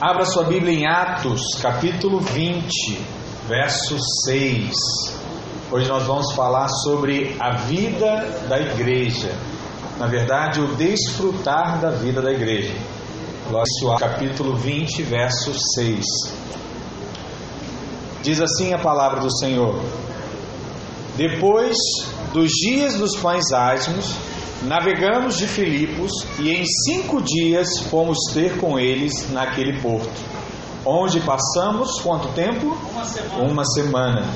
Abra sua Bíblia em Atos, capítulo 20, verso 6. Hoje nós vamos falar sobre a vida da igreja. Na verdade, o desfrutar da vida da igreja. Capítulo 20, verso 6. Diz assim a palavra do Senhor: Depois dos dias dos pães ásmos, Navegamos de Filipos e em cinco dias fomos ter com eles naquele porto, onde passamos quanto tempo? Uma semana. Uma semana.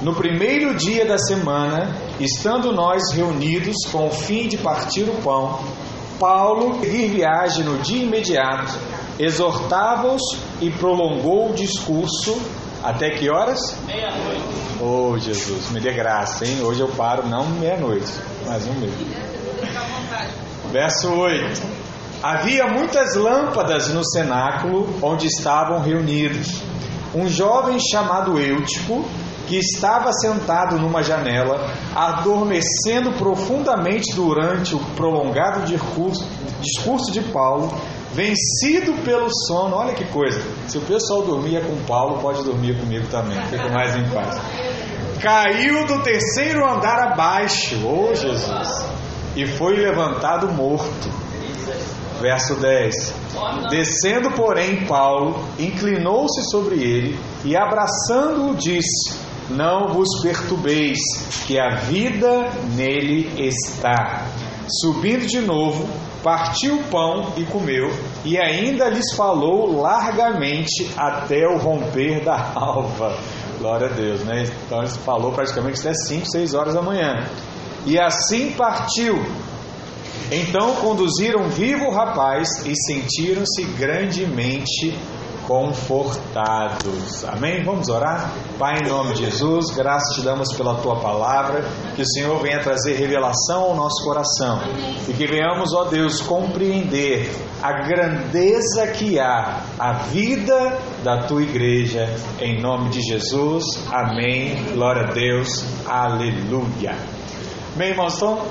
No primeiro dia da semana, estando nós reunidos com o fim de partir o pão, Paulo, seguir viagem no dia imediato, exortava-os e prolongou o discurso até que horas? Meia-noite. Oh Jesus, me dê graça, hein? Hoje eu paro não meia-noite, mas um meio. Verso 8: Havia muitas lâmpadas no cenáculo onde estavam reunidos. Um jovem chamado Eutico, que estava sentado numa janela, adormecendo profundamente durante o prolongado discurso de Paulo, vencido pelo sono. Olha que coisa! Se o pessoal dormia com Paulo, pode dormir comigo também, fica mais em paz. Caiu do terceiro andar abaixo, oh Jesus! e foi levantado morto. Verso 10: Descendo, porém, Paulo inclinou-se sobre ele e, abraçando-o, disse: Não vos perturbeis, que a vida nele está. Subindo de novo, partiu o pão e comeu, e ainda lhes falou largamente até o romper da alva. Glória a Deus, né? Então ele falou praticamente até 5, 6 horas da manhã. E assim partiu. Então conduziram vivo o rapaz e sentiram-se grandemente confortados. Amém? Vamos orar? Pai, em nome de Jesus, graças te damos pela tua palavra, que o Senhor venha trazer revelação ao nosso coração e que venhamos, ó Deus, compreender a grandeza que há a vida da tua igreja. Em nome de Jesus, amém. Glória a Deus, aleluia. Bem, irmãos, então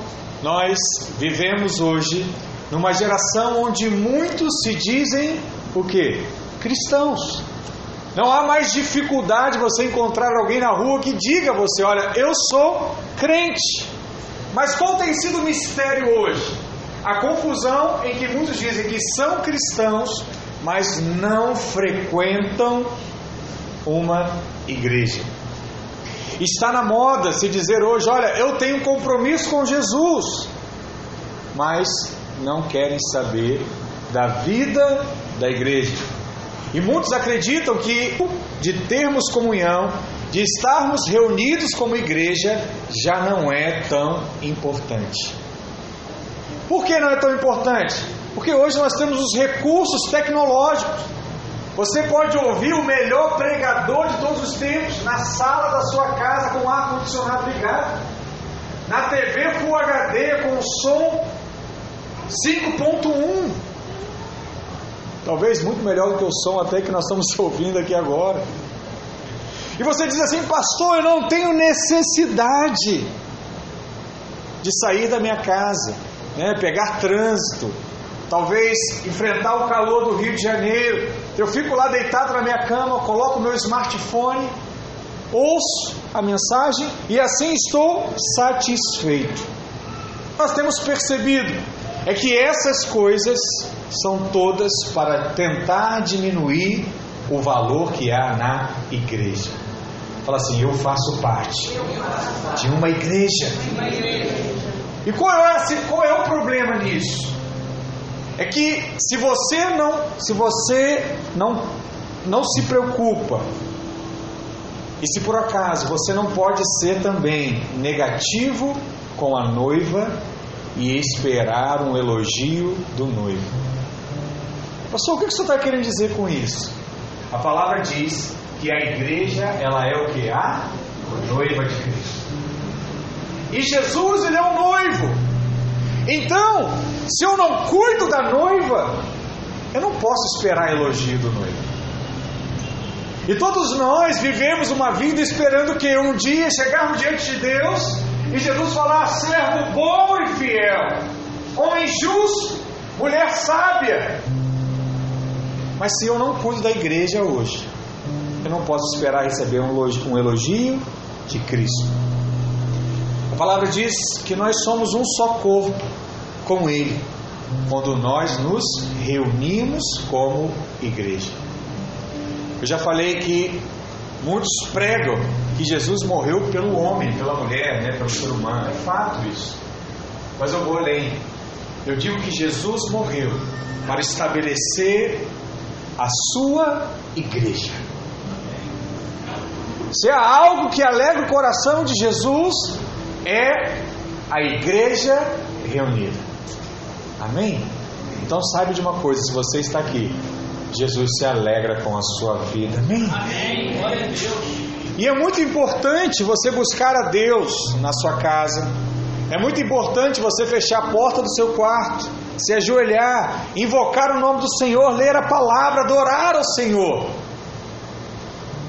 nós vivemos hoje numa geração onde muitos se dizem o que? Cristãos. Não há mais dificuldade você encontrar alguém na rua que diga a você: olha, eu sou crente. Mas qual tem sido o mistério hoje? A confusão em que muitos dizem que são cristãos, mas não frequentam uma igreja. Está na moda se dizer hoje: olha, eu tenho compromisso com Jesus, mas não querem saber da vida da igreja. E muitos acreditam que de termos comunhão, de estarmos reunidos como igreja, já não é tão importante. Por que não é tão importante? Porque hoje nós temos os recursos tecnológicos. Você pode ouvir o melhor pregador de todos os tempos na sala da sua casa com o ar condicionado ligado, na TV Full HD com som 5.1. Talvez muito melhor do que o som até que nós estamos ouvindo aqui agora. E você diz assim, pastor, eu não tenho necessidade de sair da minha casa, né, pegar trânsito, talvez enfrentar o calor do Rio de Janeiro. Eu fico lá deitado na minha cama, coloco meu smartphone, ouço a mensagem e assim estou satisfeito. Nós temos percebido é que essas coisas são todas para tentar diminuir o valor que há na igreja. Fala assim, eu faço parte de uma igreja. E qual é, qual é o problema nisso? é que se você não, se você não, não se preocupa, e se por acaso você não pode ser também negativo com a noiva e esperar um elogio do noivo. Pastor, o que você está querendo dizer com isso? A palavra diz que a igreja ela é o que? A noiva de Cristo. E Jesus ele é o noivo. Então, se eu não cuido da noiva, eu não posso esperar elogio do noivo. E todos nós vivemos uma vida esperando que um dia chegarmos diante de Deus e Jesus falar: servo bom e fiel, homem justo, mulher sábia. Mas se eu não cuido da igreja hoje, eu não posso esperar receber um elogio de Cristo. A palavra diz que nós somos um só corpo com Ele, quando nós nos reunimos como igreja. Eu já falei que muitos pregam que Jesus morreu pelo homem, pela mulher, né, pelo ser humano. É fato isso. Mas eu vou além. Eu digo que Jesus morreu para estabelecer a sua igreja. Se há algo que alegra o coração de Jesus, é a igreja reunida. Amém? Então saiba de uma coisa: se você está aqui, Jesus se alegra com a sua vida. Amém? Amém. Glória a Deus. E é muito importante você buscar a Deus na sua casa. É muito importante você fechar a porta do seu quarto, se ajoelhar, invocar o nome do Senhor, ler a palavra, adorar ao Senhor.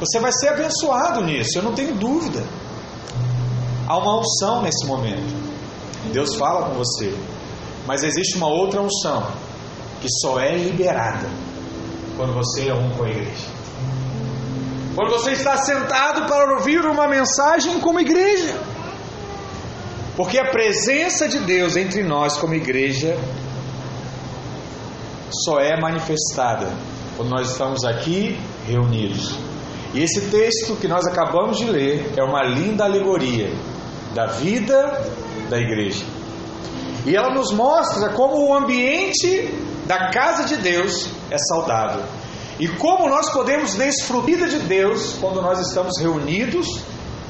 Você vai ser abençoado nisso, eu não tenho dúvida. Há uma unção nesse momento. Deus fala com você. Mas existe uma outra unção que só é liberada quando você é um com a igreja. Quando você está sentado para ouvir uma mensagem como igreja. Porque a presença de Deus entre nós como igreja só é manifestada quando nós estamos aqui reunidos. E esse texto que nós acabamos de ler é uma linda alegoria da vida da igreja. E ela nos mostra como o ambiente da casa de Deus é saudável. E como nós podemos desfrutar de Deus quando nós estamos reunidos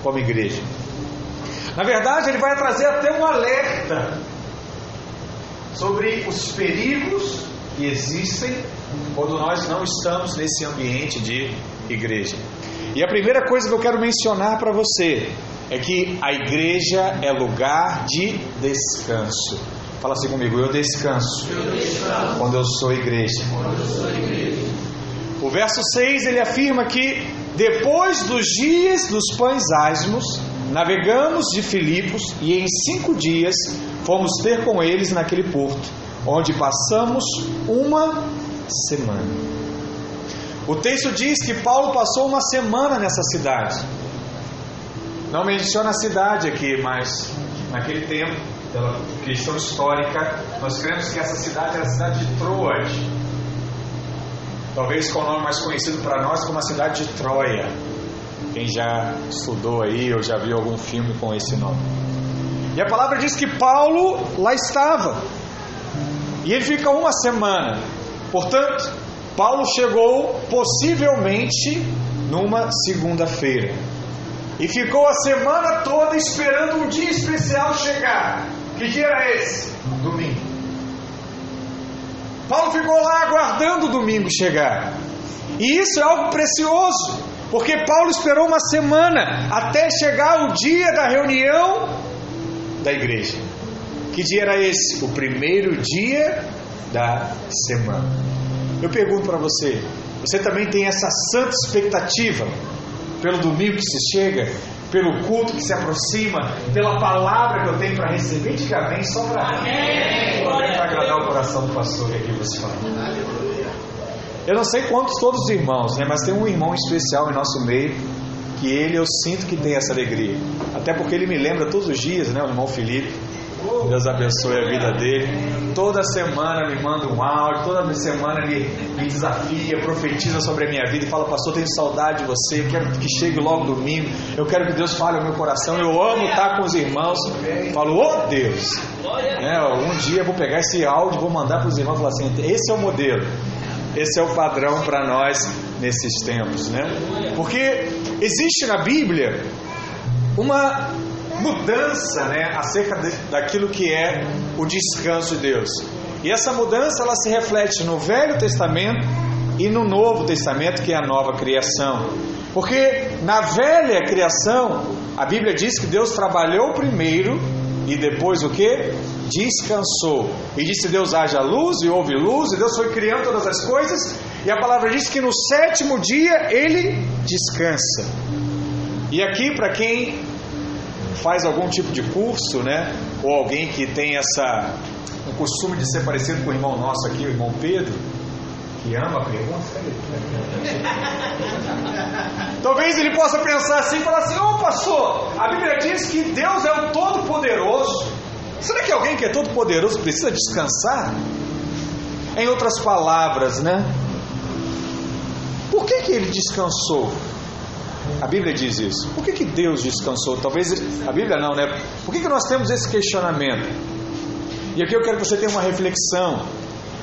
como igreja. Na verdade, ele vai trazer até um alerta sobre os perigos que existem quando nós não estamos nesse ambiente de igreja. E a primeira coisa que eu quero mencionar para você é que a igreja é lugar de descanso. Fala assim comigo, eu descanso, eu descanso. Quando, eu sou igreja. quando eu sou igreja. O verso 6 ele afirma que depois dos dias dos pães asmos, navegamos de Filipos e em cinco dias fomos ter com eles naquele porto, onde passamos uma semana. O texto diz que Paulo passou uma semana nessa cidade. Não menciona a cidade aqui, mas naquele tempo, pela questão histórica, nós cremos que essa cidade era a cidade de Troas, Talvez com o nome mais conhecido para nós como a cidade de Troia. Quem já estudou aí ou já viu algum filme com esse nome. E a palavra diz que Paulo lá estava. E ele fica uma semana. Portanto, Paulo chegou possivelmente numa segunda-feira. E ficou a semana toda esperando um dia especial chegar. Que dia era esse? Domingo. Paulo ficou lá aguardando o domingo chegar. E isso é algo precioso, porque Paulo esperou uma semana até chegar o dia da reunião da igreja. Que dia era esse? O primeiro dia da semana. Eu pergunto para você: você também tem essa santa expectativa pelo domingo que se chega? Pelo culto que se aproxima, pela palavra que eu tenho para receber. Diga amém, só para agradar o coração do pastor que aqui você fala. Eu não sei quantos todos os irmãos, né, mas tem um irmão especial em nosso meio que ele eu sinto que tem essa alegria. Até porque ele me lembra todos os dias, né, o irmão Felipe. Deus abençoe a vida dele. Toda semana me manda um áudio, toda semana me, me desafia, profetiza sobre a minha vida e fala: Pastor, tenho saudade de você, quero que chegue logo domingo, eu quero que Deus fale ao meu coração. Eu amo estar com os irmãos. Falo, oh Deus, é, um dia eu vou pegar esse áudio, vou mandar para os irmãos e falar assim: esse é o modelo. Esse é o padrão para nós nesses tempos, né? Porque existe na Bíblia uma mudança né, acerca de, daquilo que é o descanso de Deus. E essa mudança ela se reflete no Velho Testamento e no Novo Testamento, que é a nova criação. Porque na velha criação, a Bíblia diz que Deus trabalhou primeiro e depois o que? Descansou. E disse Deus haja luz e houve luz, e Deus foi criando todas as coisas, e a palavra diz que no sétimo dia ele descansa. E aqui, para quem faz algum tipo de curso, né? Ou alguém que tem essa um costume de ser parecido com o irmão nosso aqui, o irmão Pedro, que ama a pergunta. Talvez ele possa pensar assim e falar assim: Ô oh, pastor, a Bíblia diz que Deus é o Todo-Poderoso. Será que alguém que é todo-poderoso precisa descansar? Em outras palavras, né? Por que, que ele descansou? A Bíblia diz isso. Por que, que Deus descansou? Talvez a Bíblia não, né? Por que, que nós temos esse questionamento? E aqui eu quero que você tenha uma reflexão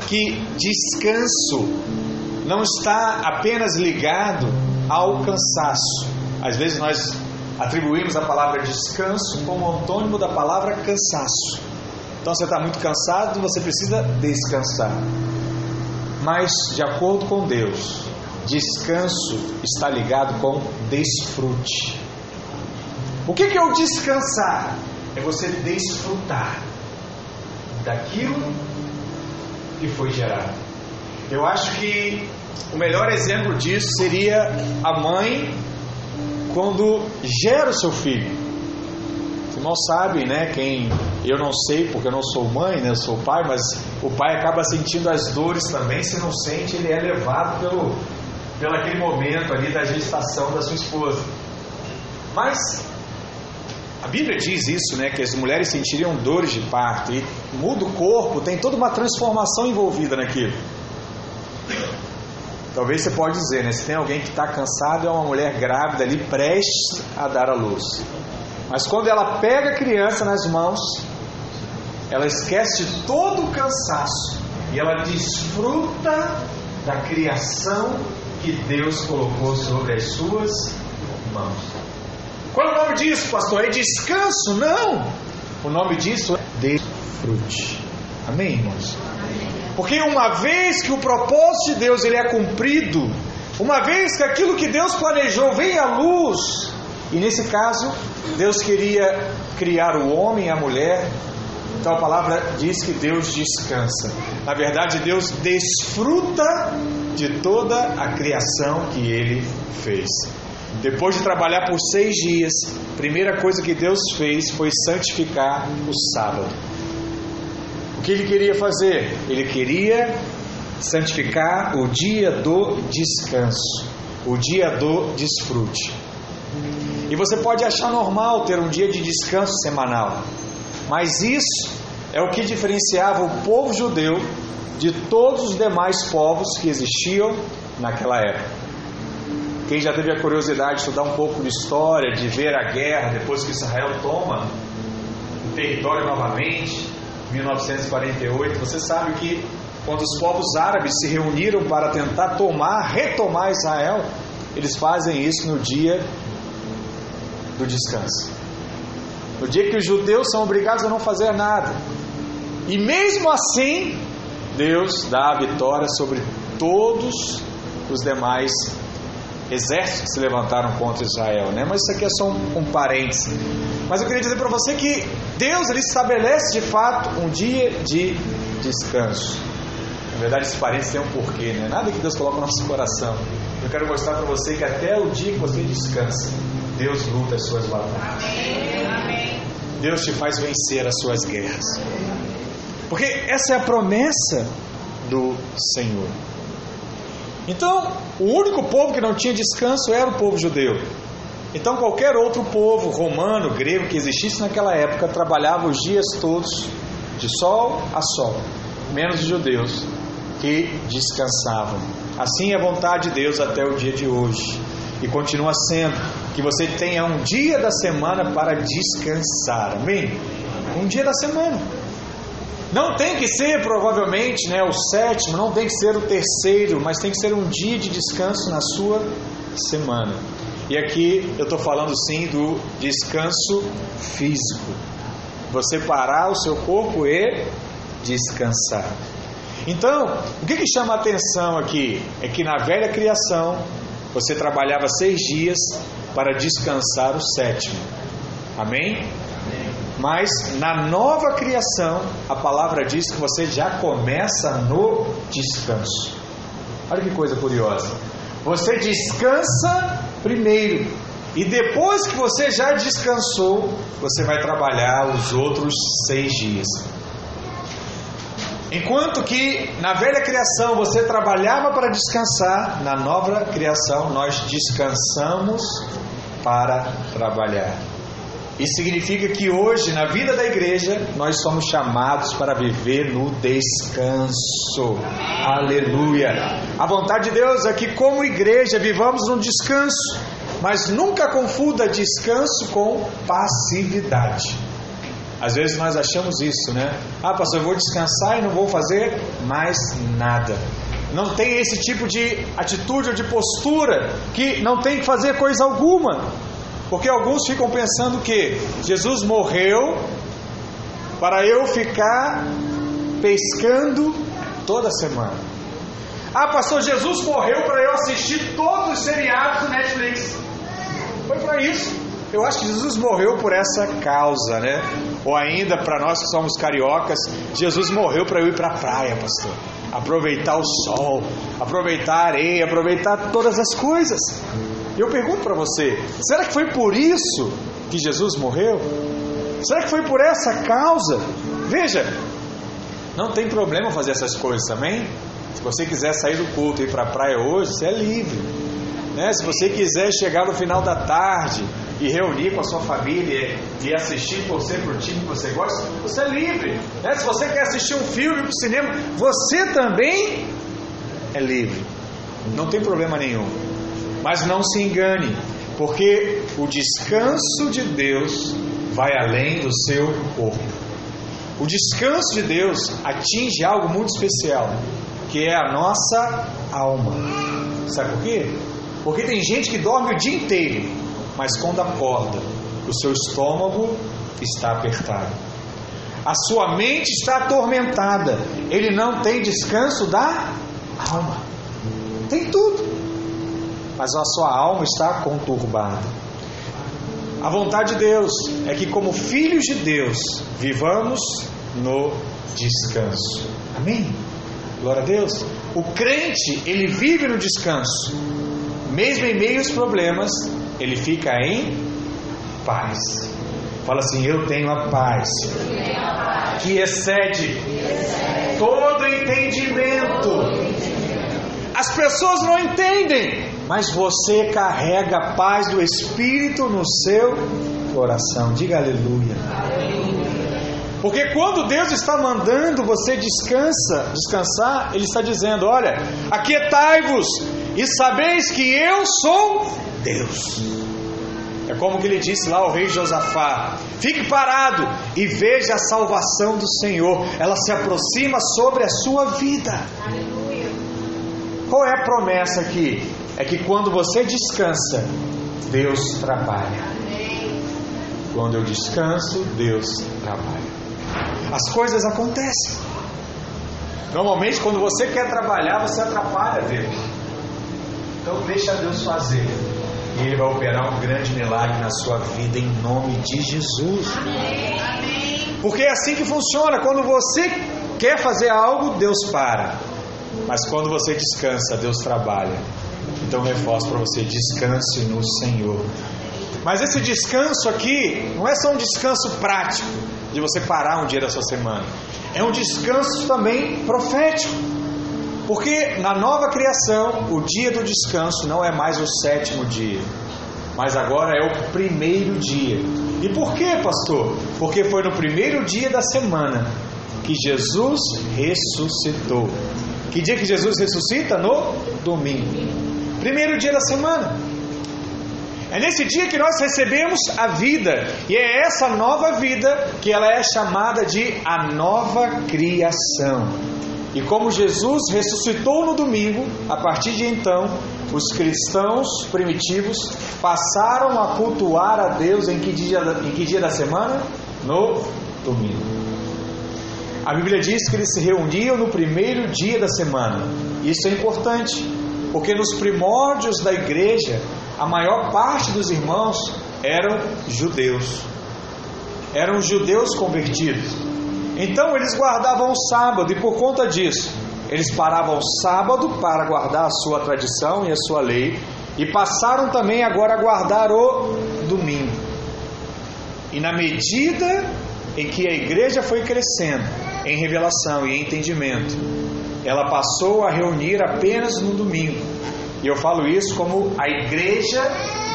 que descanso não está apenas ligado ao cansaço. Às vezes nós atribuímos a palavra descanso como antônimo da palavra cansaço. Então você está muito cansado, você precisa descansar. Mas, de acordo com Deus, descanso está ligado com desfrute. O que é o descansar? É você desfrutar daquilo que foi gerado. Eu acho que o melhor exemplo disso seria a mãe quando gera o seu filho. Os irmãos sabem, né? Quem eu não sei, porque eu não sou mãe, né? Eu sou pai, mas o pai acaba sentindo as dores também. Se não sente, ele é levado pelo, pelo aquele momento ali da gestação da sua esposa. Mas a Bíblia diz isso, né? Que as mulheres sentiriam dores de parto e muda o corpo, tem toda uma transformação envolvida naquilo. Talvez você pode dizer, né? Se tem alguém que está cansado, é uma mulher grávida ali prestes a dar a luz. Mas quando ela pega a criança nas mãos, ela esquece de todo o cansaço e ela desfruta da criação que Deus colocou sobre as suas mãos. Qual é o nome disso, pastor? É descanso? Não! O nome disso é desfrute. Amém, irmãos? Porque uma vez que o propósito de Deus ele é cumprido, uma vez que aquilo que Deus planejou vem à luz, e nesse caso, Deus queria criar o homem e a mulher, então a palavra diz que Deus descansa. Na verdade, Deus desfruta de toda a criação que ele fez. Depois de trabalhar por seis dias, a primeira coisa que Deus fez foi santificar o sábado. O que ele queria fazer? Ele queria santificar o dia do descanso, o dia do desfrute. E você pode achar normal ter um dia de descanso semanal, mas isso é o que diferenciava o povo judeu de todos os demais povos que existiam naquela época. Quem já teve a curiosidade de estudar um pouco de história, de ver a guerra depois que Israel toma o território novamente, 1948, você sabe que quando os povos árabes se reuniram para tentar tomar, retomar Israel, eles fazem isso no dia do descanso. No dia que os judeus são obrigados a não fazer nada. E mesmo assim, Deus dá a vitória sobre todos os demais exércitos que se levantaram contra Israel, né? Mas isso aqui é só um, um parênteses. Mas eu queria dizer para você que Deus ele estabelece de fato um dia de descanso. Na verdade, esse parênteses tem um porquê, né? Nada que Deus coloca no nosso coração. Eu quero mostrar para você que até o dia que você descansa, Deus luta as suas batalhas. Deus te faz vencer as suas guerras. Porque essa é a promessa do Senhor. Então, o único povo que não tinha descanso era o povo judeu. Então, qualquer outro povo, romano, grego, que existisse naquela época, trabalhava os dias todos, de sol a sol, menos os judeus, que descansavam. Assim é a vontade de Deus até o dia de hoje. E continua sendo que você tenha um dia da semana para descansar. Amém? Um dia da semana. Não tem que ser provavelmente né, o sétimo, não tem que ser o terceiro, mas tem que ser um dia de descanso na sua semana. E aqui eu estou falando sim do descanso físico. Você parar o seu corpo e descansar. Então, o que, que chama a atenção aqui? É que na velha criação você trabalhava seis dias para descansar o sétimo. Amém? Mas na nova criação, a palavra diz que você já começa no descanso. Olha que coisa curiosa. Você descansa primeiro. E depois que você já descansou, você vai trabalhar os outros seis dias. Enquanto que na velha criação você trabalhava para descansar, na nova criação nós descansamos para trabalhar. Isso significa que hoje, na vida da igreja, nós somos chamados para viver no descanso. Aleluia! A vontade de Deus é que, como igreja, vivamos no descanso, mas nunca confunda descanso com passividade. Às vezes nós achamos isso, né? Ah, pastor, eu vou descansar e não vou fazer mais nada. Não tem esse tipo de atitude ou de postura que não tem que fazer coisa alguma. Porque alguns ficam pensando que Jesus morreu para eu ficar pescando toda semana. Ah, pastor, Jesus morreu para eu assistir todos os seriados do Netflix. Foi para isso. Eu acho que Jesus morreu por essa causa, né? Ou ainda para nós que somos cariocas, Jesus morreu para eu ir para a praia, pastor. Aproveitar o sol, aproveitar a areia, aproveitar todas as coisas. Eu pergunto para você: será que foi por isso que Jesus morreu? Será que foi por essa causa? Veja, não tem problema fazer essas coisas também. Se você quiser sair do culto e ir para a praia hoje, você é livre. Né? Se você quiser chegar no final da tarde e reunir com a sua família e assistir você por time que você gosta, você é livre. Né? Se você quer assistir um filme para o cinema, você também é livre. Não tem problema nenhum. Mas não se engane, porque o descanso de Deus vai além do seu corpo. O descanso de Deus atinge algo muito especial, que é a nossa alma. Sabe por quê? Porque tem gente que dorme o dia inteiro, mas quando acorda, o seu estômago está apertado. A sua mente está atormentada. Ele não tem descanso da alma. Tem tudo mas a sua alma está conturbada. A vontade de Deus é que, como filhos de Deus, vivamos no descanso. Amém? Glória a Deus. O crente, ele vive no descanso. Mesmo em meio aos problemas, ele fica em paz. Fala assim: Eu tenho a paz, que excede todo entendimento. As pessoas não entendem, mas você carrega a paz do Espírito no seu coração. Diga aleluia. Porque quando Deus está mandando você descansa, descansar, Ele está dizendo: Olha, aquietai-vos e sabeis que eu sou Deus. É como que ele disse lá ao rei Josafá: Fique parado e veja a salvação do Senhor, ela se aproxima sobre a sua vida. Qual é a promessa aqui? é que quando você descansa, Deus trabalha. Quando eu descanso, Deus trabalha. As coisas acontecem. Normalmente, quando você quer trabalhar, você atrapalha Deus. Então, deixa Deus fazer. E Ele vai operar um grande milagre na sua vida, em nome de Jesus. Porque é assim que funciona. Quando você quer fazer algo, Deus para. Mas quando você descansa, Deus trabalha. Então reforço para você: descanse no Senhor. Mas esse descanso aqui não é só um descanso prático, de você parar um dia da sua semana. É um descanso também profético. Porque na nova criação, o dia do descanso não é mais o sétimo dia, mas agora é o primeiro dia. E por quê, pastor? Porque foi no primeiro dia da semana que Jesus ressuscitou. Que dia que Jesus ressuscita? No domingo. Primeiro dia da semana. É nesse dia que nós recebemos a vida, e é essa nova vida que ela é chamada de a nova criação. E como Jesus ressuscitou no domingo, a partir de então, os cristãos primitivos passaram a cultuar a Deus em que dia, em que dia da semana? No domingo. A Bíblia diz que eles se reuniam no primeiro dia da semana. Isso é importante, porque nos primórdios da igreja, a maior parte dos irmãos eram judeus. Eram judeus convertidos. Então eles guardavam o sábado e por conta disso, eles paravam o sábado para guardar a sua tradição e a sua lei e passaram também agora a guardar o domingo. E na medida em que a igreja foi crescendo, em revelação e entendimento, ela passou a reunir apenas no domingo. E eu falo isso como a igreja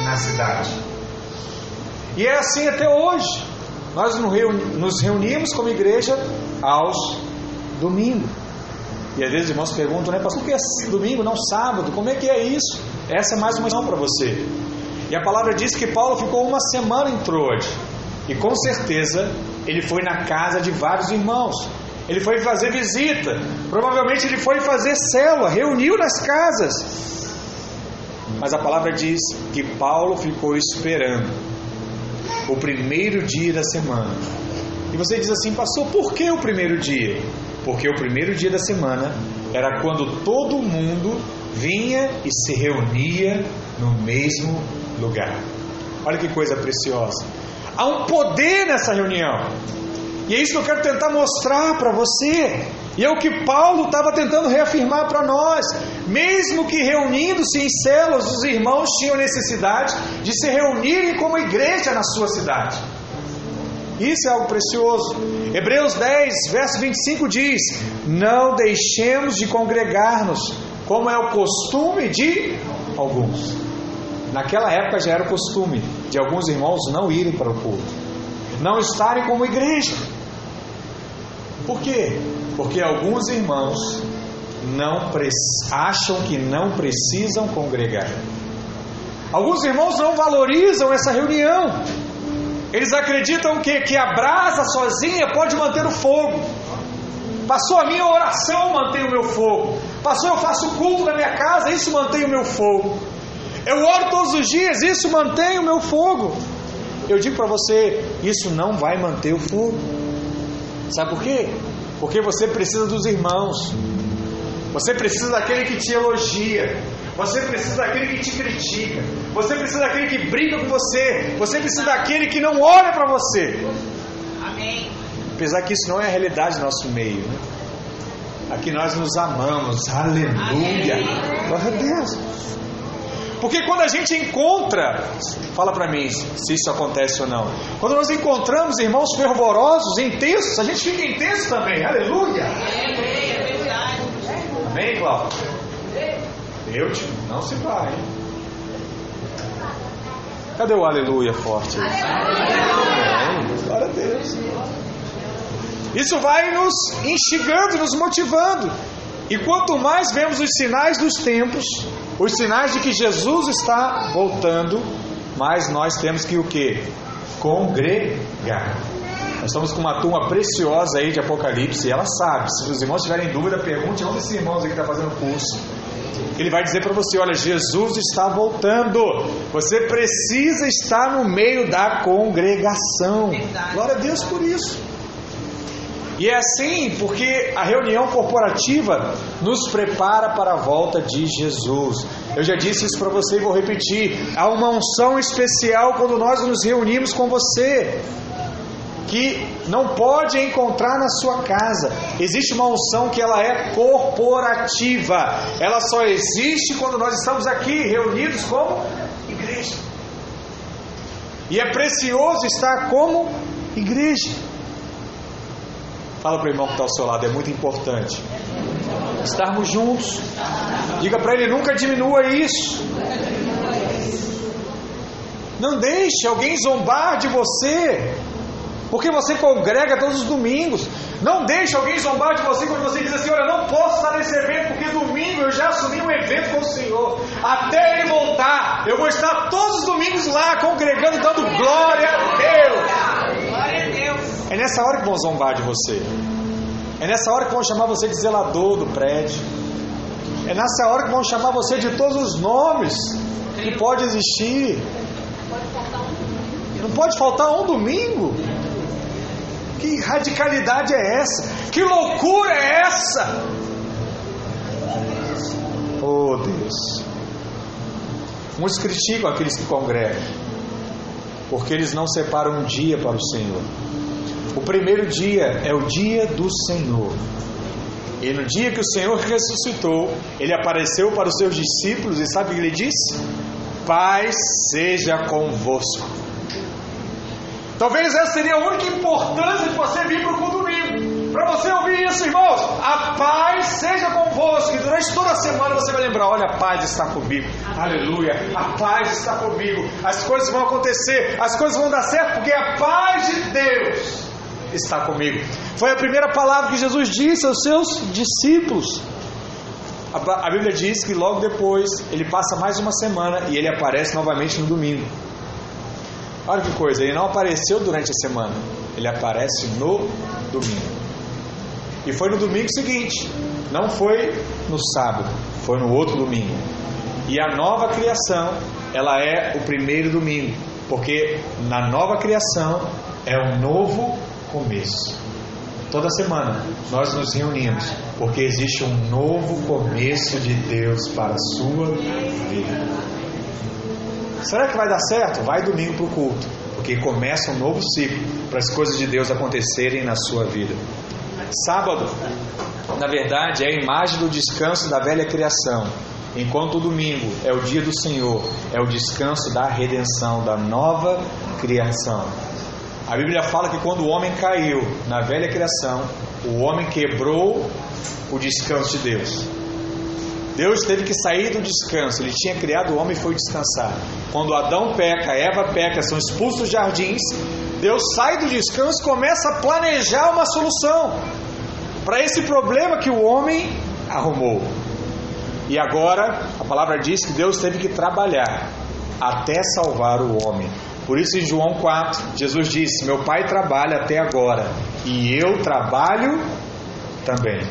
na cidade. E é assim até hoje. Nós nos reunimos como igreja aos domingos. E às vezes os irmãos perguntam, né, pastor, por que é domingo, não sábado? Como é que é isso? Essa é mais uma questão para você. E a palavra diz que Paulo ficou uma semana em Troade. E com certeza ele foi na casa de vários irmãos. Ele foi fazer visita. Provavelmente ele foi fazer célula, reuniu nas casas. Mas a palavra diz que Paulo ficou esperando o primeiro dia da semana. E você diz assim, pastor, por que o primeiro dia? Porque o primeiro dia da semana era quando todo mundo vinha e se reunia no mesmo lugar. Olha que coisa preciosa. Há um poder nessa reunião. E é isso que eu quero tentar mostrar para você. E é o que Paulo estava tentando reafirmar para nós. Mesmo que reunindo-se em células, os irmãos tinham necessidade de se reunirem como igreja na sua cidade. Isso é algo precioso. Hebreus 10, verso 25 diz: Não deixemos de congregar-nos, como é o costume de alguns. Naquela época já era o costume de alguns irmãos não irem para o culto, não estarem como igreja. Por quê? Porque alguns irmãos não acham que não precisam congregar. Alguns irmãos não valorizam essa reunião. Eles acreditam que, que a brasa sozinha pode manter o fogo. Passou a minha oração, mantém o meu fogo. Passou, eu faço culto na minha casa, isso mantém o meu fogo. Eu oro todos os dias, isso mantém o meu fogo. Eu digo para você, isso não vai manter o fogo. Sabe por quê? Porque você precisa dos irmãos. Você precisa daquele que te elogia. Você precisa daquele que te critica. Você precisa daquele que briga com você. Você precisa daquele que não olha para você. Amém. Apesar que isso não é a realidade do nosso meio. Né? Aqui nós nos amamos. Aleluia. Glória a Deus. Porque quando a gente encontra, fala para mim se isso acontece ou não. Quando nós encontramos irmãos fervorosos, intensos, a gente fica intenso também. Aleluia. Amém, Cláudio? Eu te, não se vai. Cadê o aleluia forte? Glória a Deus. Isso vai nos instigando, nos motivando. E quanto mais vemos os sinais dos tempos, os sinais de que Jesus está voltando, mas nós temos que o que? Congregar. Nós estamos com uma turma preciosa aí de Apocalipse e ela sabe. Se os irmãos tiverem dúvida, pergunte a um desses irmãos aí que está fazendo curso. Ele vai dizer para você: olha, Jesus está voltando. Você precisa estar no meio da congregação. Glória a Deus por isso. E é assim porque a reunião corporativa nos prepara para a volta de Jesus. Eu já disse isso para você e vou repetir. Há uma unção especial quando nós nos reunimos com você que não pode encontrar na sua casa. Existe uma unção que ela é corporativa. Ela só existe quando nós estamos aqui reunidos como igreja. E é precioso estar como igreja. Fala para o irmão que está ao seu lado, é muito importante. Estarmos juntos. Diga para ele: nunca diminua isso. Não deixe alguém zombar de você, porque você congrega todos os domingos. Não deixe alguém zombar de você quando você diz assim: Olha, não posso estar nesse evento, porque domingo eu já assumi um evento com o Senhor. Até ele voltar, eu vou estar todos os domingos lá, congregando, dando glória a Deus. É nessa hora que vão zombar de você. É nessa hora que vão chamar você de zelador do prédio. É nessa hora que vão chamar você de todos os nomes que pode existir. Não pode faltar um domingo. Que radicalidade é essa? Que loucura é essa? Oh Deus. Muitos criticam aqueles que congregam, porque eles não separam um dia para o Senhor. O primeiro dia é o dia do Senhor. E no dia que o Senhor ressuscitou, ele apareceu para os seus discípulos e sabe o que ele disse? Paz seja convosco. Talvez essa seria a única importância de você vir para o culto domingo. Para você ouvir isso, irmãos, a paz seja convosco. E durante toda a semana você vai lembrar: olha, a paz está comigo. Aleluia. A paz está comigo. As coisas vão acontecer, as coisas vão dar certo, porque a paz de Deus está comigo. Foi a primeira palavra que Jesus disse aos seus discípulos. A Bíblia diz que logo depois ele passa mais uma semana e ele aparece novamente no domingo. Olha que coisa, ele não apareceu durante a semana, ele aparece no domingo. E foi no domingo seguinte, não foi no sábado, foi no outro domingo. E a nova criação, ela é o primeiro domingo, porque na nova criação é um novo começo. Toda semana nós nos reunimos porque existe um novo começo de Deus para a sua vida. Será que vai dar certo? Vai domingo para o culto, porque começa um novo ciclo para as coisas de Deus acontecerem na sua vida. Sábado, na verdade, é a imagem do descanso da velha criação, enquanto o domingo é o dia do Senhor, é o descanso da redenção, da nova criação. A Bíblia fala que quando o homem caiu na velha criação, o homem quebrou o descanso de Deus. Deus teve que sair do descanso. Ele tinha criado o homem e foi descansar. Quando Adão peca, Eva peca, são expulsos dos jardins. Deus sai do descanso e começa a planejar uma solução para esse problema que o homem arrumou. E agora, a palavra diz que Deus teve que trabalhar até salvar o homem. Por isso, em João 4, Jesus disse: Meu pai trabalha até agora e eu trabalho também.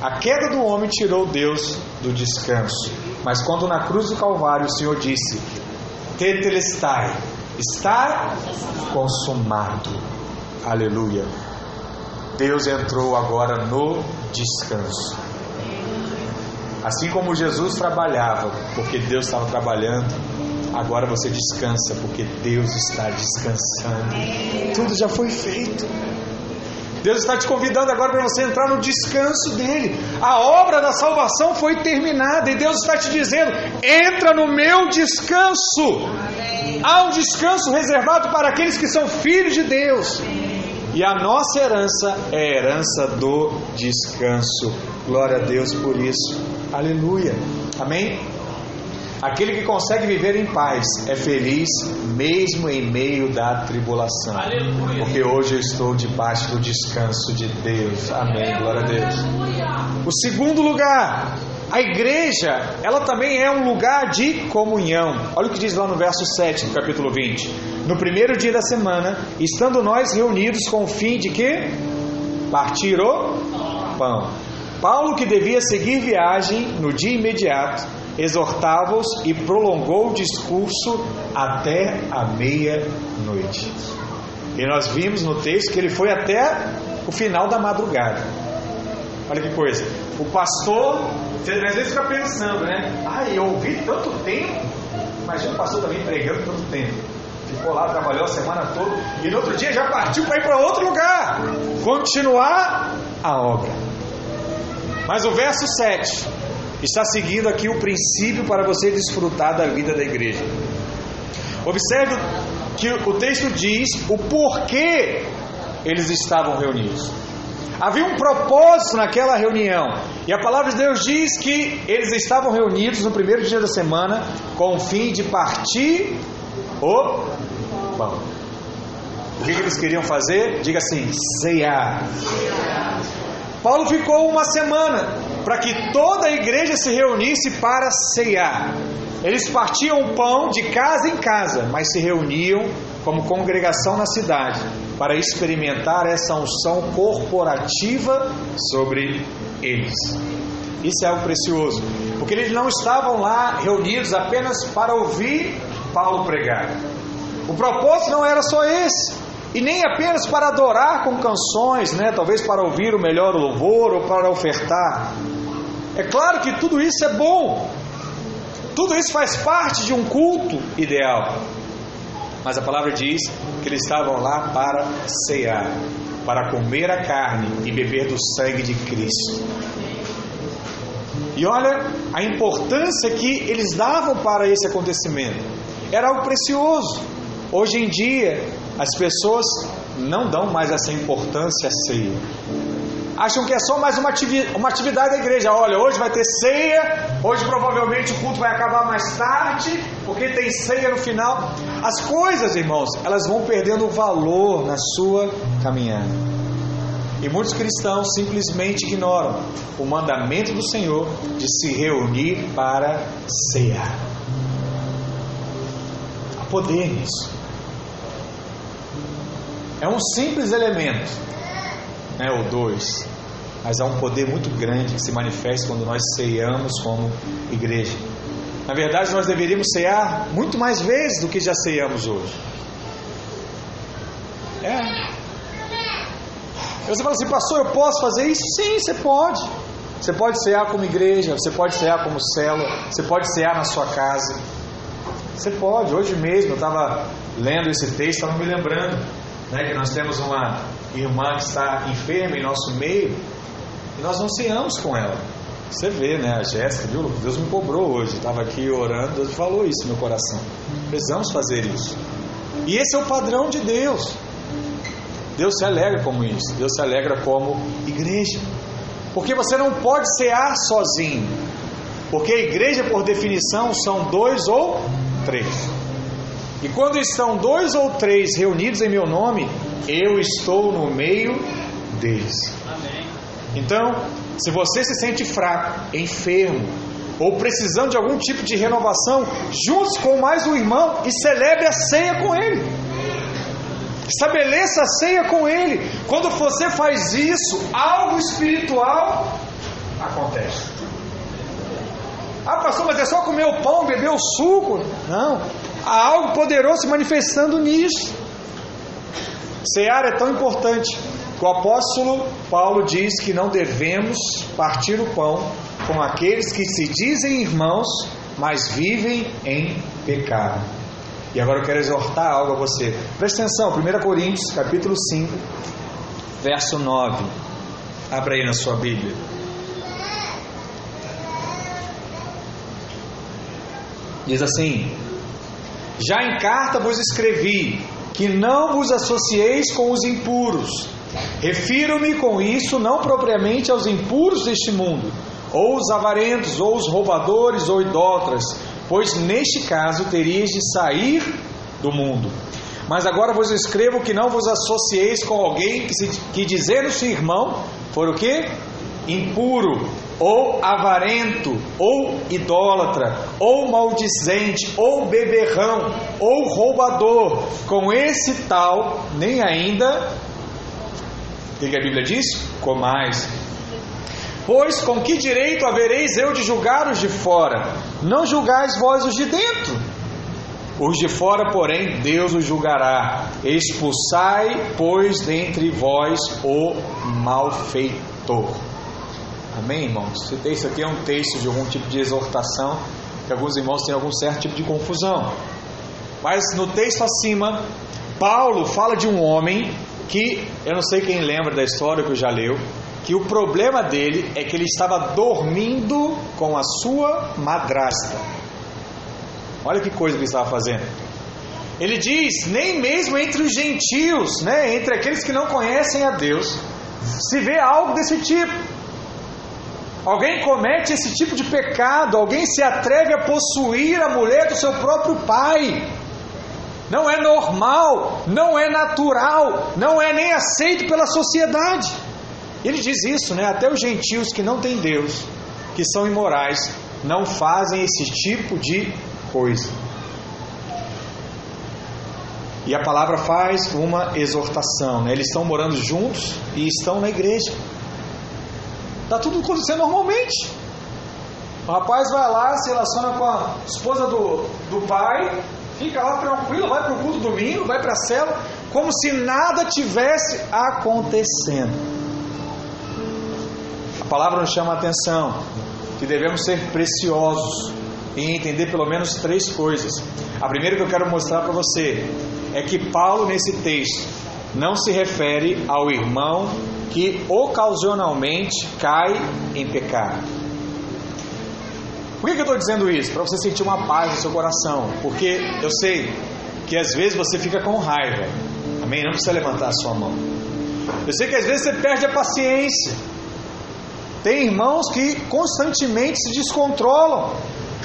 A queda do homem tirou Deus do descanso. Mas quando na cruz do Calvário o Senhor disse: Tetelestai, está consumado. Aleluia. Deus entrou agora no descanso. Assim como Jesus trabalhava, porque Deus estava trabalhando, Agora você descansa, porque Deus está descansando. Tudo já foi feito. Deus está te convidando agora para você entrar no descanso dele. A obra da salvação foi terminada e Deus está te dizendo: entra no meu descanso. Há um descanso reservado para aqueles que são filhos de Deus. E a nossa herança é a herança do descanso. Glória a Deus por isso. Aleluia. Amém? Aquele que consegue viver em paz é feliz mesmo em meio da tribulação. Aleluia. Porque hoje eu estou debaixo do descanso de Deus. Amém. Glória a Deus. O segundo lugar, a igreja, ela também é um lugar de comunhão. Olha o que diz lá no verso 7 do capítulo 20. No primeiro dia da semana, estando nós reunidos com o fim de que? Partir o pão. Paulo, que devia seguir viagem no dia imediato, exortava-os e prolongou o discurso até a meia-noite. E nós vimos no texto que ele foi até o final da madrugada. Olha que coisa. O pastor, você às vezes fica pensando, né? Ah, eu ouvi tanto tempo. Imagina o pastor também pregando tanto tempo. Ficou lá, trabalhou a semana toda e no outro dia já partiu para ir para outro lugar. Continuar a obra. Mas o verso 7 está seguindo aqui o princípio para você desfrutar da vida da igreja. Observe que o texto diz o porquê eles estavam reunidos. Havia um propósito naquela reunião. E a palavra de Deus diz que eles estavam reunidos no primeiro dia da semana com o fim de partir o pão. O que, que eles queriam fazer? Diga assim: ceiar. Paulo ficou uma semana para que toda a igreja se reunisse para ceiar. Eles partiam o pão de casa em casa, mas se reuniam como congregação na cidade para experimentar essa unção corporativa sobre eles. Isso é algo precioso, porque eles não estavam lá reunidos apenas para ouvir Paulo pregar. O propósito não era só esse. E nem apenas para adorar com canções, né? talvez para ouvir o melhor louvor ou para ofertar. É claro que tudo isso é bom, tudo isso faz parte de um culto ideal. Mas a palavra diz que eles estavam lá para cear, para comer a carne e beber do sangue de Cristo. E olha a importância que eles davam para esse acontecimento. Era algo precioso. Hoje em dia, as pessoas não dão mais essa importância à ceia. Acham que é só mais uma, atividade, uma atividade da igreja. Olha, hoje vai ter ceia, hoje provavelmente o culto vai acabar mais tarde, porque tem ceia no final. As coisas, irmãos, elas vão perdendo valor na sua caminhada. E muitos cristãos simplesmente ignoram o mandamento do Senhor de se reunir para cear. Há poder nisso. É um simples elemento, né, ou dois, mas há um poder muito grande que se manifesta quando nós ceiamos como igreja. Na verdade, nós deveríamos cear muito mais vezes do que já ceiamos hoje. É. Você fala assim, pastor, eu posso fazer isso? Sim, você pode. Você pode cear como igreja, você pode cear como célula, você pode cear na sua casa. Você pode. Hoje mesmo eu estava lendo esse texto, estava me lembrando né, que nós temos uma irmã que está enferma em nosso meio nós não ceamos com ela. Você vê, né? A Jéssica, viu? Deus me cobrou hoje. Estava aqui orando, Deus falou isso no meu coração. Precisamos fazer isso. E esse é o padrão de Deus. Deus se alegra como isso. Deus se alegra como igreja. Porque você não pode cear sozinho. Porque a igreja, por definição, são dois ou três. E quando estão dois ou três reunidos em meu nome, eu estou no meio deles. Amém. Então, se você se sente fraco, enfermo, ou precisando de algum tipo de renovação, junte com mais um irmão e celebre a ceia com ele. Estabeleça a ceia com ele. Quando você faz isso, algo espiritual acontece. Ah, pastor, mas é só comer o pão, beber o suco? Não. Há algo poderoso se manifestando nisso. Cear é tão importante o apóstolo Paulo diz que não devemos partir o pão com aqueles que se dizem irmãos, mas vivem em pecado. E agora eu quero exortar algo a você. Presta atenção, 1 Coríntios, capítulo 5, verso 9. Abra aí na sua Bíblia. Diz assim: Já em carta vos escrevi que não vos associeis com os impuros. Refiro-me com isso não propriamente aos impuros deste mundo, ou os avarentos, ou os roubadores, ou idólatras, pois neste caso terias de sair do mundo. Mas agora vos escrevo que não vos associeis com alguém que, se, que dizendo-se irmão, for o que? Impuro, ou avarento, ou idólatra, ou maldizente, ou beberrão, ou roubador. Com esse tal, nem ainda, o que a Bíblia diz? Comais. Pois com que direito havereis eu de julgar os de fora? Não julgais vós os de dentro. Os de fora, porém, Deus os julgará. Expulsai, pois, dentre vós o malfeitor. Amém, irmãos? Esse texto aqui é um texto de algum tipo de exortação, que alguns irmãos têm algum certo tipo de confusão. Mas no texto acima, Paulo fala de um homem que, eu não sei quem lembra da história que já leu, que o problema dele é que ele estava dormindo com a sua madrasta. Olha que coisa que ele estava fazendo. Ele diz: nem mesmo entre os gentios, né, entre aqueles que não conhecem a Deus, se vê algo desse tipo. Alguém comete esse tipo de pecado, alguém se atreve a possuir a mulher do seu próprio pai. Não é normal, não é natural, não é nem aceito pela sociedade. Ele diz isso, né? Até os gentios que não têm Deus, que são imorais, não fazem esse tipo de coisa. E a palavra faz uma exortação, né? Eles estão morando juntos e estão na igreja. Está tudo acontecendo normalmente. O rapaz vai lá, se relaciona com a esposa do, do pai, fica lá tranquilo, vai para o culto domingo, vai para a cela, como se nada tivesse acontecendo. A palavra nos chama a atenção que devemos ser preciosos e entender pelo menos três coisas. A primeira que eu quero mostrar para você é que Paulo, nesse texto, não se refere ao irmão que ocasionalmente cai em pecado. Por que, que eu estou dizendo isso? Para você sentir uma paz no seu coração. Porque eu sei que às vezes você fica com raiva. Amém? Não precisa levantar a sua mão. Eu sei que às vezes você perde a paciência. Tem irmãos que constantemente se descontrolam.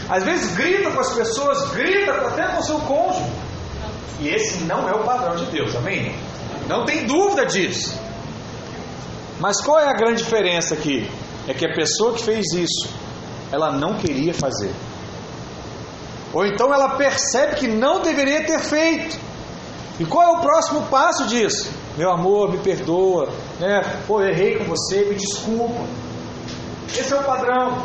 Às vezes grita com as pessoas, grita até com o seu cônjuge. E esse não é o padrão de Deus, amém? Não tem dúvida disso. Mas qual é a grande diferença aqui? É que a pessoa que fez isso, ela não queria fazer. Ou então ela percebe que não deveria ter feito. E qual é o próximo passo disso? Meu amor, me perdoa, né? Pô, errei com você, me desculpa. Esse é o padrão.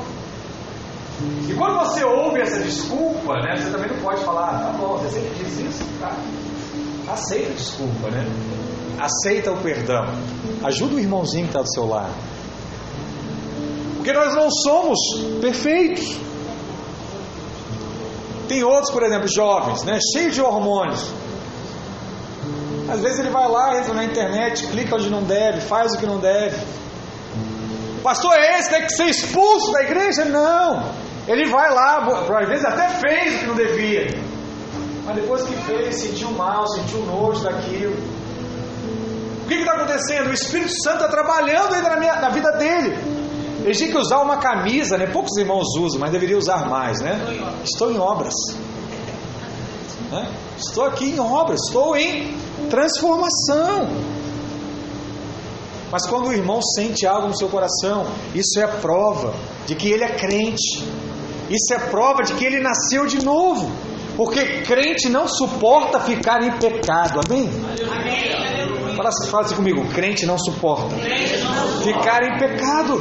E quando você ouve essa desculpa, né, você também não pode falar, ah, tá bom, você sempre diz isso, tá? Aceita a desculpa, né? Aceita o perdão. Ajuda o irmãozinho que está do seu lado. Porque nós não somos perfeitos. Tem outros, por exemplo, jovens, né, cheios de hormônios. Às vezes ele vai lá, entra na internet, clica onde não deve, faz o que não deve. Pastor, é esse tem que ser expulso da igreja? Não. Ele vai lá, às vezes até fez o que não devia. Mas depois que fez, sentiu mal, sentiu nojo daquilo. O que está acontecendo? O Espírito Santo está trabalhando ainda na, minha, na vida dele. Ele tinha que usar uma camisa, né? Poucos irmãos usam, mas deveria usar mais, né? Estou em obras. Né? Estou aqui em obras, estou em transformação. Mas quando o irmão sente algo no seu coração, isso é prova de que ele é crente. Isso é prova de que ele nasceu de novo. Porque crente não suporta ficar em pecado. Amém? Amém. Fala, fala assim comigo: crente não suporta ficar em pecado.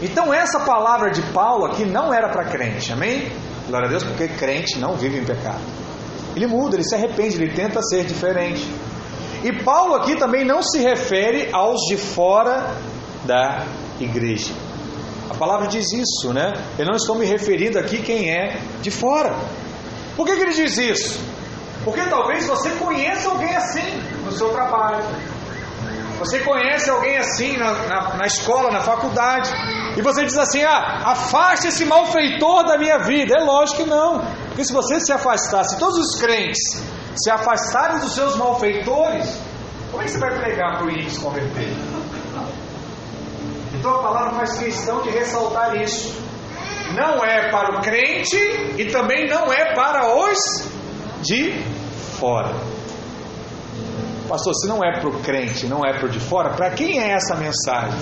Então, essa palavra de Paulo aqui não era para crente. Amém? Glória a Deus, porque crente não vive em pecado. Ele muda, ele se arrepende, ele tenta ser diferente. E Paulo aqui também não se refere aos de fora da igreja. A palavra diz isso, né? Eu não estou me referindo aqui quem é de fora. Por que, que ele diz isso? Porque talvez você conheça alguém assim no seu trabalho. Você conhece alguém assim na, na, na escola, na faculdade. E você diz assim: ah, afaste esse malfeitor da minha vida. É lógico que não. Porque se você se afastasse, todos os crentes se afastarem dos seus malfeitores, como é que você vai pregar para o ímpio se converter? Então a palavra faz questão de ressaltar isso. Não é para o crente e também não é para os de fora. Pastor, se não é para o crente, não é para o de fora, para quem é essa mensagem?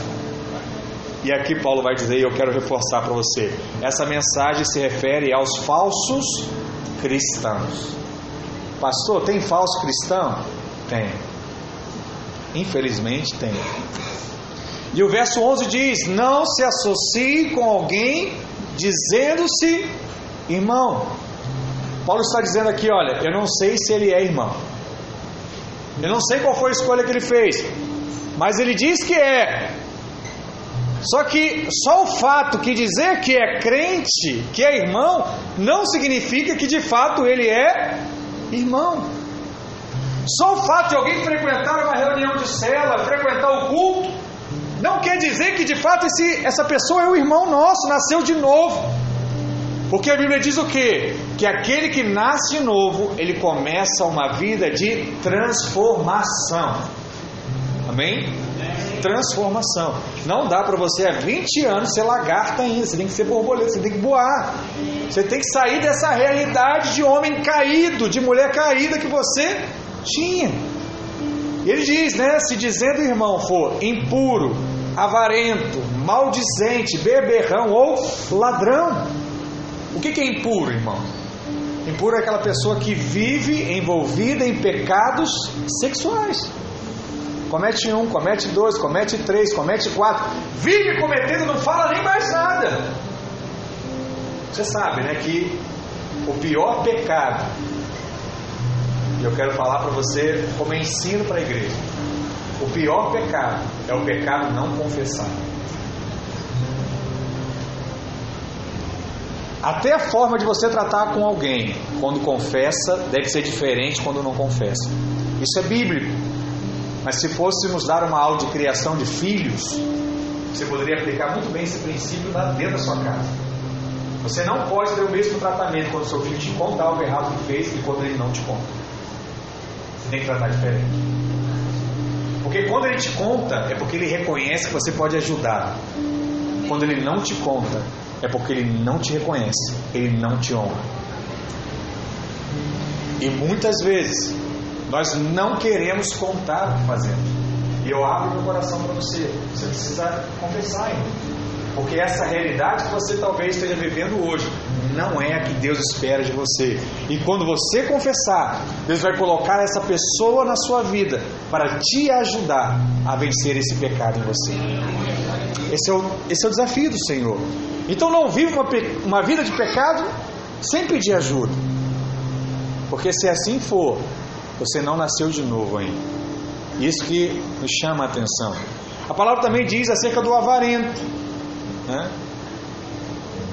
E aqui Paulo vai dizer, e eu quero reforçar para você: essa mensagem se refere aos falsos cristãos. Pastor, tem falso cristão? Tem. Infelizmente tem. E o verso 11 diz: Não se associe com alguém dizendo-se irmão. Paulo está dizendo aqui: Olha, eu não sei se ele é irmão. Eu não sei qual foi a escolha que ele fez. Mas ele diz que é. Só que só o fato que dizer que é crente, que é irmão, não significa que de fato ele é irmão. Só o fato de alguém frequentar uma reunião de cela, frequentar o culto, não quer dizer que de fato esse, essa pessoa é o irmão nosso, nasceu de novo. Porque a Bíblia diz o quê? Que aquele que nasce de novo, ele começa uma vida de transformação. Amém? Transformação. Não dá para você há 20 anos ser lagarta ainda, você tem que ser borboleta, você tem que voar. Você tem que sair dessa realidade de homem caído, de mulher caída que você tinha. Ele diz, né? Se dizendo irmão for impuro, avarento, maldizente, beberrão ou ladrão. O que é impuro, irmão? Impuro é aquela pessoa que vive envolvida em pecados sexuais. Comete um, comete dois, comete três, comete quatro. Vive cometendo, não fala nem mais nada. Você sabe, né, que o pior pecado e eu quero falar para você como ensino para a igreja. O pior pecado é o pecado não confessado. Até a forma de você tratar com alguém quando confessa deve ser diferente quando não confessa. Isso é bíblico. Mas se fôssemos dar uma aula de criação de filhos, você poderia aplicar muito bem esse princípio dentro da sua casa. Você não pode ter o mesmo tratamento quando seu filho te conta algo errado que fez e quando ele não te conta tem que tratar diferente. Porque quando ele te conta, é porque ele reconhece que você pode ajudar. Quando ele não te conta, é porque ele não te reconhece, ele não te honra. E muitas vezes nós não queremos contar o que fazemos. E eu abro meu coração para você. Você precisa conversar ainda. Porque essa realidade que você talvez esteja vivendo hoje não é a que Deus espera de você. E quando você confessar, Deus vai colocar essa pessoa na sua vida para te ajudar a vencer esse pecado em você. Esse é o, esse é o desafio do Senhor. Então não viva uma, uma vida de pecado sem pedir ajuda. Porque se assim for, você não nasceu de novo ainda. Isso que nos chama a atenção. A palavra também diz acerca do avarento. Né?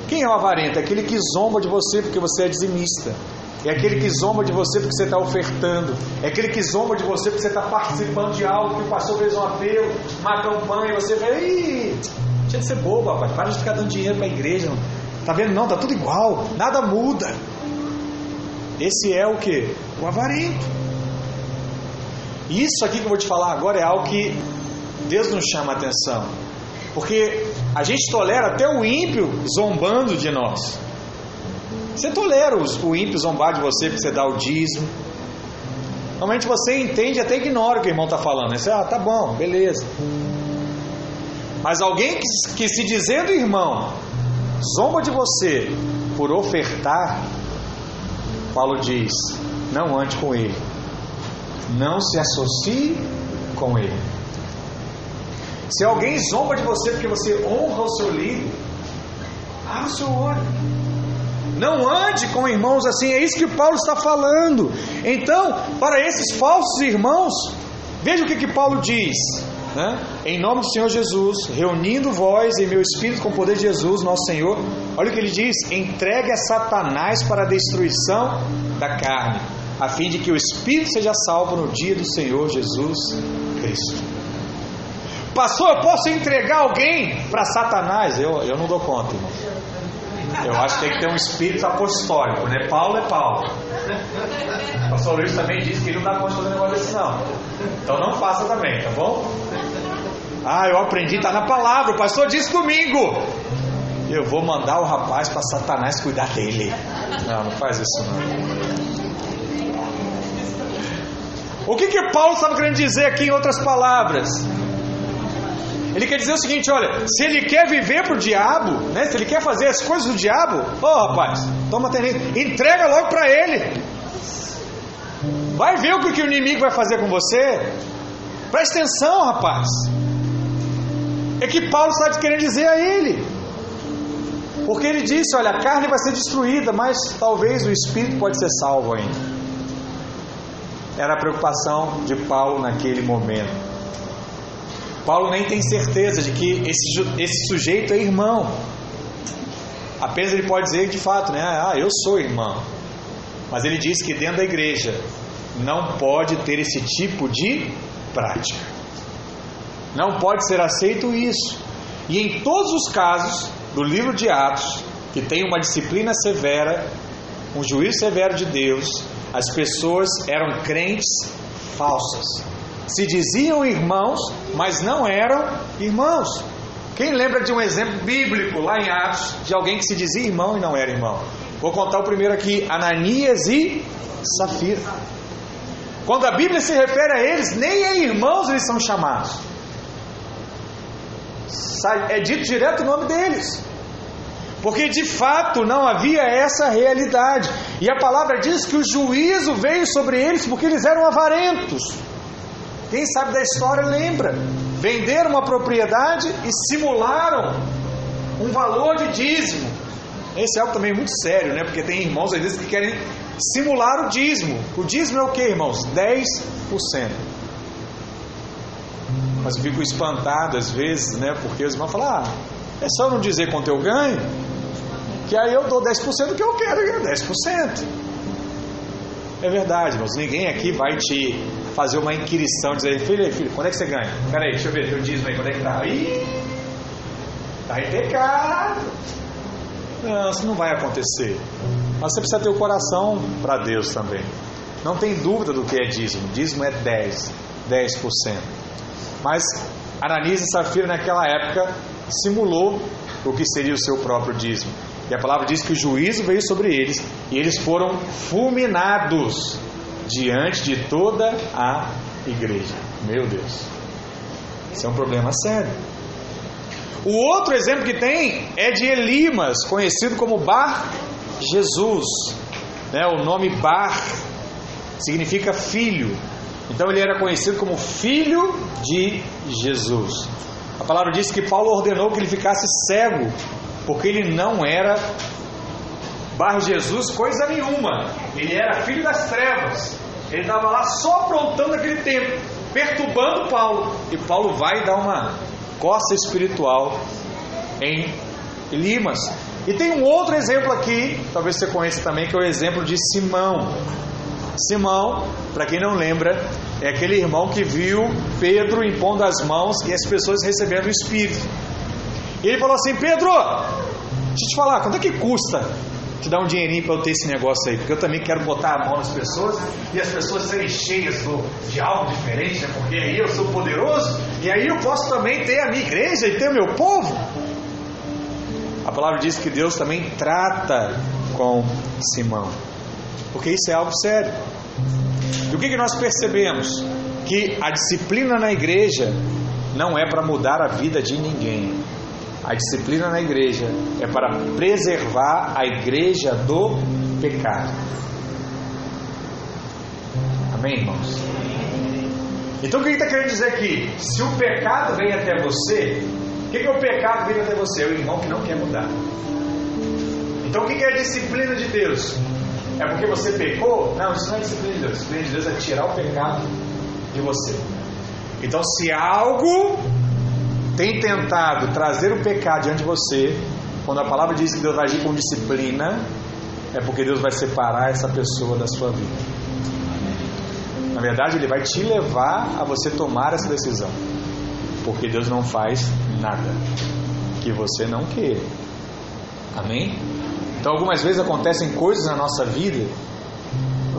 Quem é o avarento? É aquele que zomba de você porque você é dizimista. É aquele que zomba de você porque você está ofertando. É aquele que zomba de você porque você está participando de algo que o pastor fez um apelo, uma campanha, você vê, tinha de ser bobo, rapaz. Para de ficar dando dinheiro para a igreja. Tá vendo? Não, tá tudo igual, nada muda. Esse é o que? O avarento. Isso aqui que eu vou te falar agora é algo que Deus nos chama a atenção. Porque a gente tolera até o ímpio zombando de nós. Você tolera o ímpio zombar de você porque você dá o dízimo. Normalmente você entende até ignora o que o irmão está falando. Você, ah, tá bom, beleza. Mas alguém que, que se dizendo irmão, zomba de você por ofertar, Paulo diz: não ande com ele. Não se associe com ele. Se alguém zomba de você porque você honra o seu líder, abra o seu olho. Não ande com irmãos assim, é isso que Paulo está falando. Então, para esses falsos irmãos, veja o que, que Paulo diz. Né? Em nome do Senhor Jesus, reunindo vós e meu espírito com o poder de Jesus, nosso Senhor, olha o que ele diz: entregue a Satanás para a destruição da carne a fim de que o espírito seja salvo no dia do Senhor Jesus Cristo. Pastor, eu posso entregar alguém para Satanás? Eu, eu não dou conta, irmão. Eu acho que tem que ter um espírito apostólico, né? Paulo é Paulo. O pastor Luiz também disse que ele não dá conta de negócio desse, não. Então não faça também, tá bom? Ah, eu aprendi, está na palavra. O pastor disse domingo. Eu vou mandar o rapaz para Satanás cuidar dele. Não, não faz isso não. O que, que Paulo estava querendo dizer aqui em outras palavras? Ele quer dizer o seguinte: olha, se ele quer viver para o diabo, né, se ele quer fazer as coisas do diabo, ô oh, rapaz, toma tenente, entrega logo para ele. Vai ver o que o inimigo vai fazer com você. Presta atenção, rapaz. É que Paulo está querendo dizer a ele. Porque ele disse: olha, a carne vai ser destruída, mas talvez o espírito pode ser salvo ainda era a preocupação de Paulo naquele momento. Paulo nem tem certeza de que esse, esse sujeito é irmão. Apenas ele pode dizer de fato, né? Ah, eu sou irmão. Mas ele diz que dentro da igreja não pode ter esse tipo de prática. Não pode ser aceito isso. E em todos os casos do livro de Atos, que tem uma disciplina severa, um juízo severo de Deus, as pessoas eram crentes falsas. Se diziam irmãos, mas não eram irmãos. Quem lembra de um exemplo bíblico lá em Atos de alguém que se dizia irmão e não era irmão? Vou contar o primeiro aqui: Ananias e Safira. Quando a Bíblia se refere a eles, nem em irmãos eles são chamados. É dito direto o nome deles. Porque de fato não havia essa realidade. E a palavra diz que o juízo veio sobre eles porque eles eram avarentos. Quem sabe da história lembra. Venderam uma propriedade e simularam um valor de dízimo. Esse é algo também muito sério, né? Porque tem irmãos às vezes que querem simular o dízimo. O dízimo é o que, irmãos? 10%. Mas eu fico espantado às vezes, né? Porque os irmãos falam, ah, é só não dizer quanto eu ganho, que aí eu dou 10% do que eu quero ganhar 10%. É verdade, irmãos. Ninguém aqui vai te fazer uma inquirição, dizer, filho, filho, quando é que você ganha? Peraí, deixa eu ver teu dízimo aí, quando é que tá? Ih, tá em pecado. Não, isso não vai acontecer. Mas você precisa ter o coração para Deus também. Não tem dúvida do que é dízimo. Dízimo é 10, 10%. Mas Ananias e Safira naquela época simulou o que seria o seu próprio dízimo. E a palavra diz que o juízo veio sobre eles e eles foram fulminados diante de toda a igreja. Meu Deus. Isso é um problema sério. O outro exemplo que tem é de Elimas, conhecido como Bar Jesus. Né? O nome Bar significa filho. Então ele era conhecido como filho de Jesus. A palavra diz que Paulo ordenou que ele ficasse cego, porque ele não era Bar Jesus coisa nenhuma. Ele era filho das trevas. Ele estava lá só aprontando aquele tempo, perturbando Paulo. E Paulo vai dar uma costa espiritual em Limas. E tem um outro exemplo aqui, talvez você conheça também, que é o exemplo de Simão. Simão, para quem não lembra, é aquele irmão que viu Pedro impondo as mãos e as pessoas recebendo o Espírito. E ele falou assim: Pedro, deixa eu te falar, quanto é que custa te dar um dinheirinho para eu ter esse negócio aí? Porque eu também quero botar a mão nas pessoas e as pessoas serem cheias de algo diferente, né? porque aí eu sou poderoso e aí eu posso também ter a minha igreja e ter o meu povo. A palavra diz que Deus também trata com Simão, porque isso é algo sério. E o que, que nós percebemos? Que a disciplina na igreja não é para mudar a vida de ninguém. A disciplina na igreja é para preservar a igreja do pecado. Amém, irmãos? Então o que está querendo dizer aqui? Se o pecado vem até você, o que, que é o pecado vindo até você? É o irmão que não quer mudar. Então o que, que é a disciplina de Deus? É porque você pecou? Não, isso não é disciplina de Deus. Disciplina de Deus é tirar o pecado de você. Então, se algo tem tentado trazer o pecado diante de você, quando a palavra diz que Deus vai agir com disciplina, é porque Deus vai separar essa pessoa da sua vida. Na verdade, Ele vai te levar a você tomar essa decisão, porque Deus não faz nada que você não queira. Amém? Então, algumas vezes acontecem coisas na nossa vida.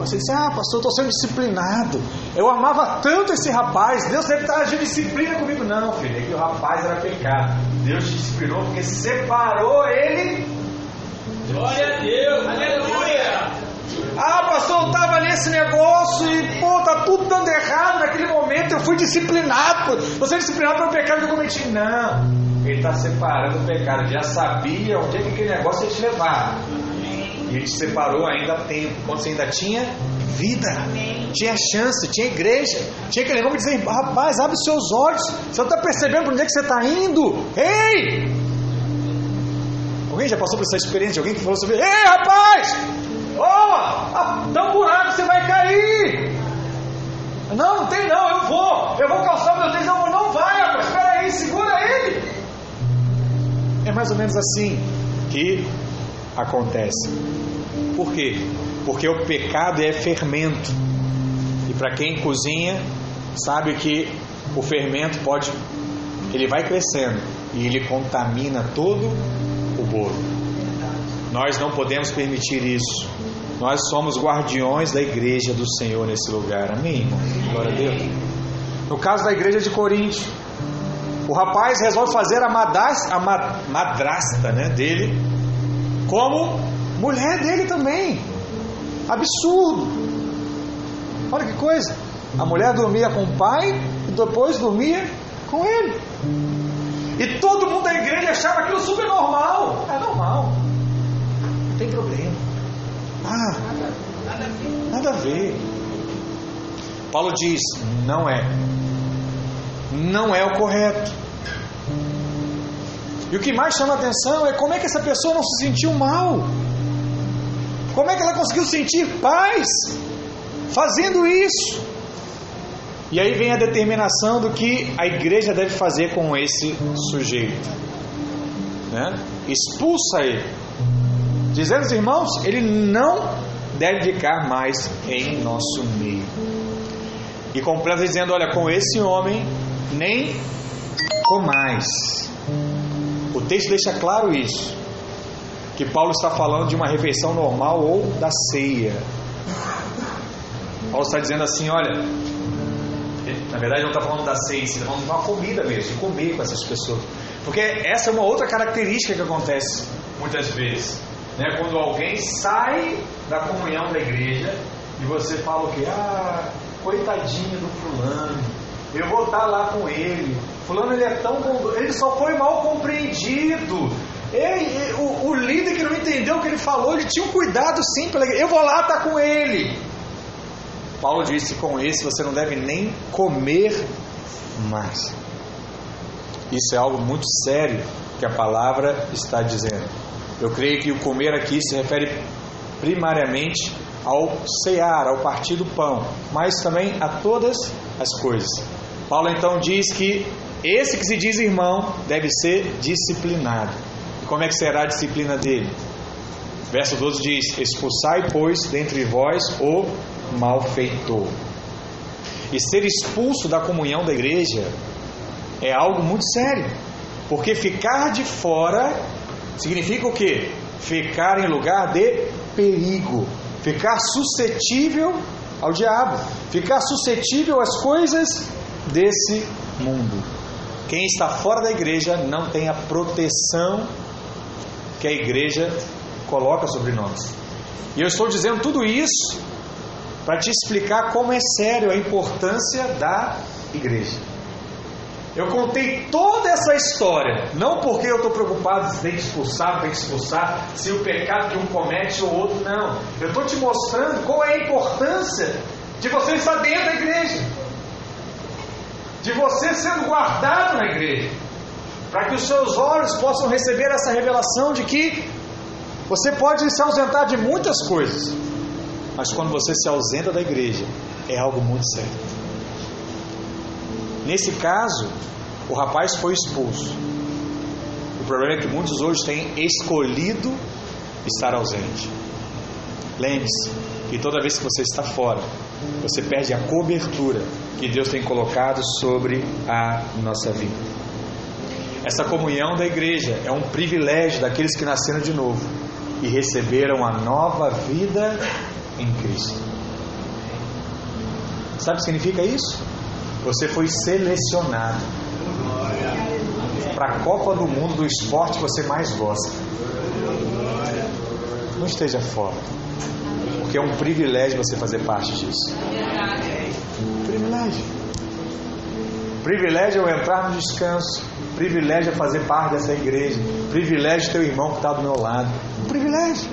Você diz, ah, pastor, eu estou sendo disciplinado. Eu amava tanto esse rapaz. Deus deve estar agindo disciplina comigo. Não, filho, é que o rapaz era pecado. Deus te disciplinou porque separou ele. Glória a Deus, aleluia. Ah, pastor, eu estava nesse negócio e, pô, tá tudo dando errado naquele momento. Eu fui disciplinado. Você é disciplinado pelo pecado que eu cometi. Não. Ele está separando o pecado. Ele já sabia onde é que aquele negócio ia te levar. E ele te separou ainda há tempo, quando você ainda tinha vida, tinha chance, tinha igreja, tinha aquele negócio de dizer: rapaz, abre os seus olhos, você não está percebendo para onde é que você está indo? Ei! Alguém já passou por essa experiência? Alguém que falou sobre: Ei, rapaz! Oh, dá um buraco, você vai cair! Não, não tem não, eu vou, eu vou calçar meu tênis, não, não vai, rapaz, espera aí, segura ele! É mais ou menos assim que acontece. Por quê? Porque o pecado é fermento. E para quem cozinha, sabe que o fermento pode ele vai crescendo e ele contamina todo o bolo. Nós não podemos permitir isso. Nós somos guardiões da igreja do Senhor nesse lugar. Amém? Glória a Deus. No caso da igreja de Corinto, o rapaz resolve fazer a, madrasta, a madrasta né, dele como mulher dele também. Absurdo. Olha que coisa. A mulher dormia com o pai e depois dormia com ele. E todo mundo da igreja achava aquilo super normal. É normal. Não tem problema. Ah, nada a ver. Paulo diz: não é. Não é o correto. E o que mais chama atenção é como é que essa pessoa não se sentiu mal. Como é que ela conseguiu sentir paz fazendo isso? E aí vem a determinação do que a igreja deve fazer com esse sujeito. Né? Expulsa ele. Dizendo os irmãos, ele não deve ficar mais em nosso meio. E completa dizendo: Olha, com esse homem nem com mais. O texto deixa claro isso. Que Paulo está falando de uma refeição normal ou da ceia. Paulo está dizendo assim: olha, Na verdade, não está falando da ceia, está falando de uma comida mesmo, de comer com essas pessoas. Porque essa é uma outra característica que acontece muitas vezes. Né? Quando alguém sai da comunhão da igreja e você fala o quê? Ah, coitadinho do fulano, eu vou estar lá com ele. Fulano ele é tão ele só foi mal compreendido. Ele, o, o, líder que não entendeu o que ele falou, ele tinha um cuidado sim. Eu vou lá estar com ele. Paulo disse: com esse você não deve nem comer mais. Isso é algo muito sério que a palavra está dizendo. Eu creio que o comer aqui se refere primariamente ao cear, ao partir do pão, mas também a todas as coisas. Paulo então diz que esse que se diz irmão deve ser disciplinado. E como é que será a disciplina dele? Verso 12 diz: Expulsai, pois, dentre vós o malfeitor. E ser expulso da comunhão da igreja é algo muito sério, porque ficar de fora significa o quê? Ficar em lugar de perigo, ficar suscetível ao diabo, ficar suscetível às coisas desse mundo. Quem está fora da igreja não tem a proteção que a igreja coloca sobre nós. E eu estou dizendo tudo isso para te explicar como é sério a importância da igreja. Eu contei toda essa história, não porque eu estou preocupado se tem que expulsar, tem que expulsar, se o pecado que um comete ou outro, não. Eu estou te mostrando qual é a importância de você estar dentro da igreja, de você sendo guardado na igreja, para que os seus olhos possam receber essa revelação de que você pode se ausentar de muitas coisas, mas quando você se ausenta da igreja, é algo muito sério. Nesse caso, o rapaz foi expulso. O problema é que muitos hoje têm escolhido estar ausente. Lembre-se que toda vez que você está fora, você perde a cobertura que Deus tem colocado sobre a nossa vida. Essa comunhão da igreja é um privilégio daqueles que nasceram de novo e receberam a nova vida em Cristo. Sabe o que significa isso? Você foi selecionado para a Copa do Mundo do esporte que você mais gosta. Não esteja fora, porque é um privilégio você fazer parte disso. Privilégio. Privilégio é entrar no descanso. Privilégio é fazer parte dessa igreja. Privilégio é ter o irmão que está do meu lado. Um privilégio.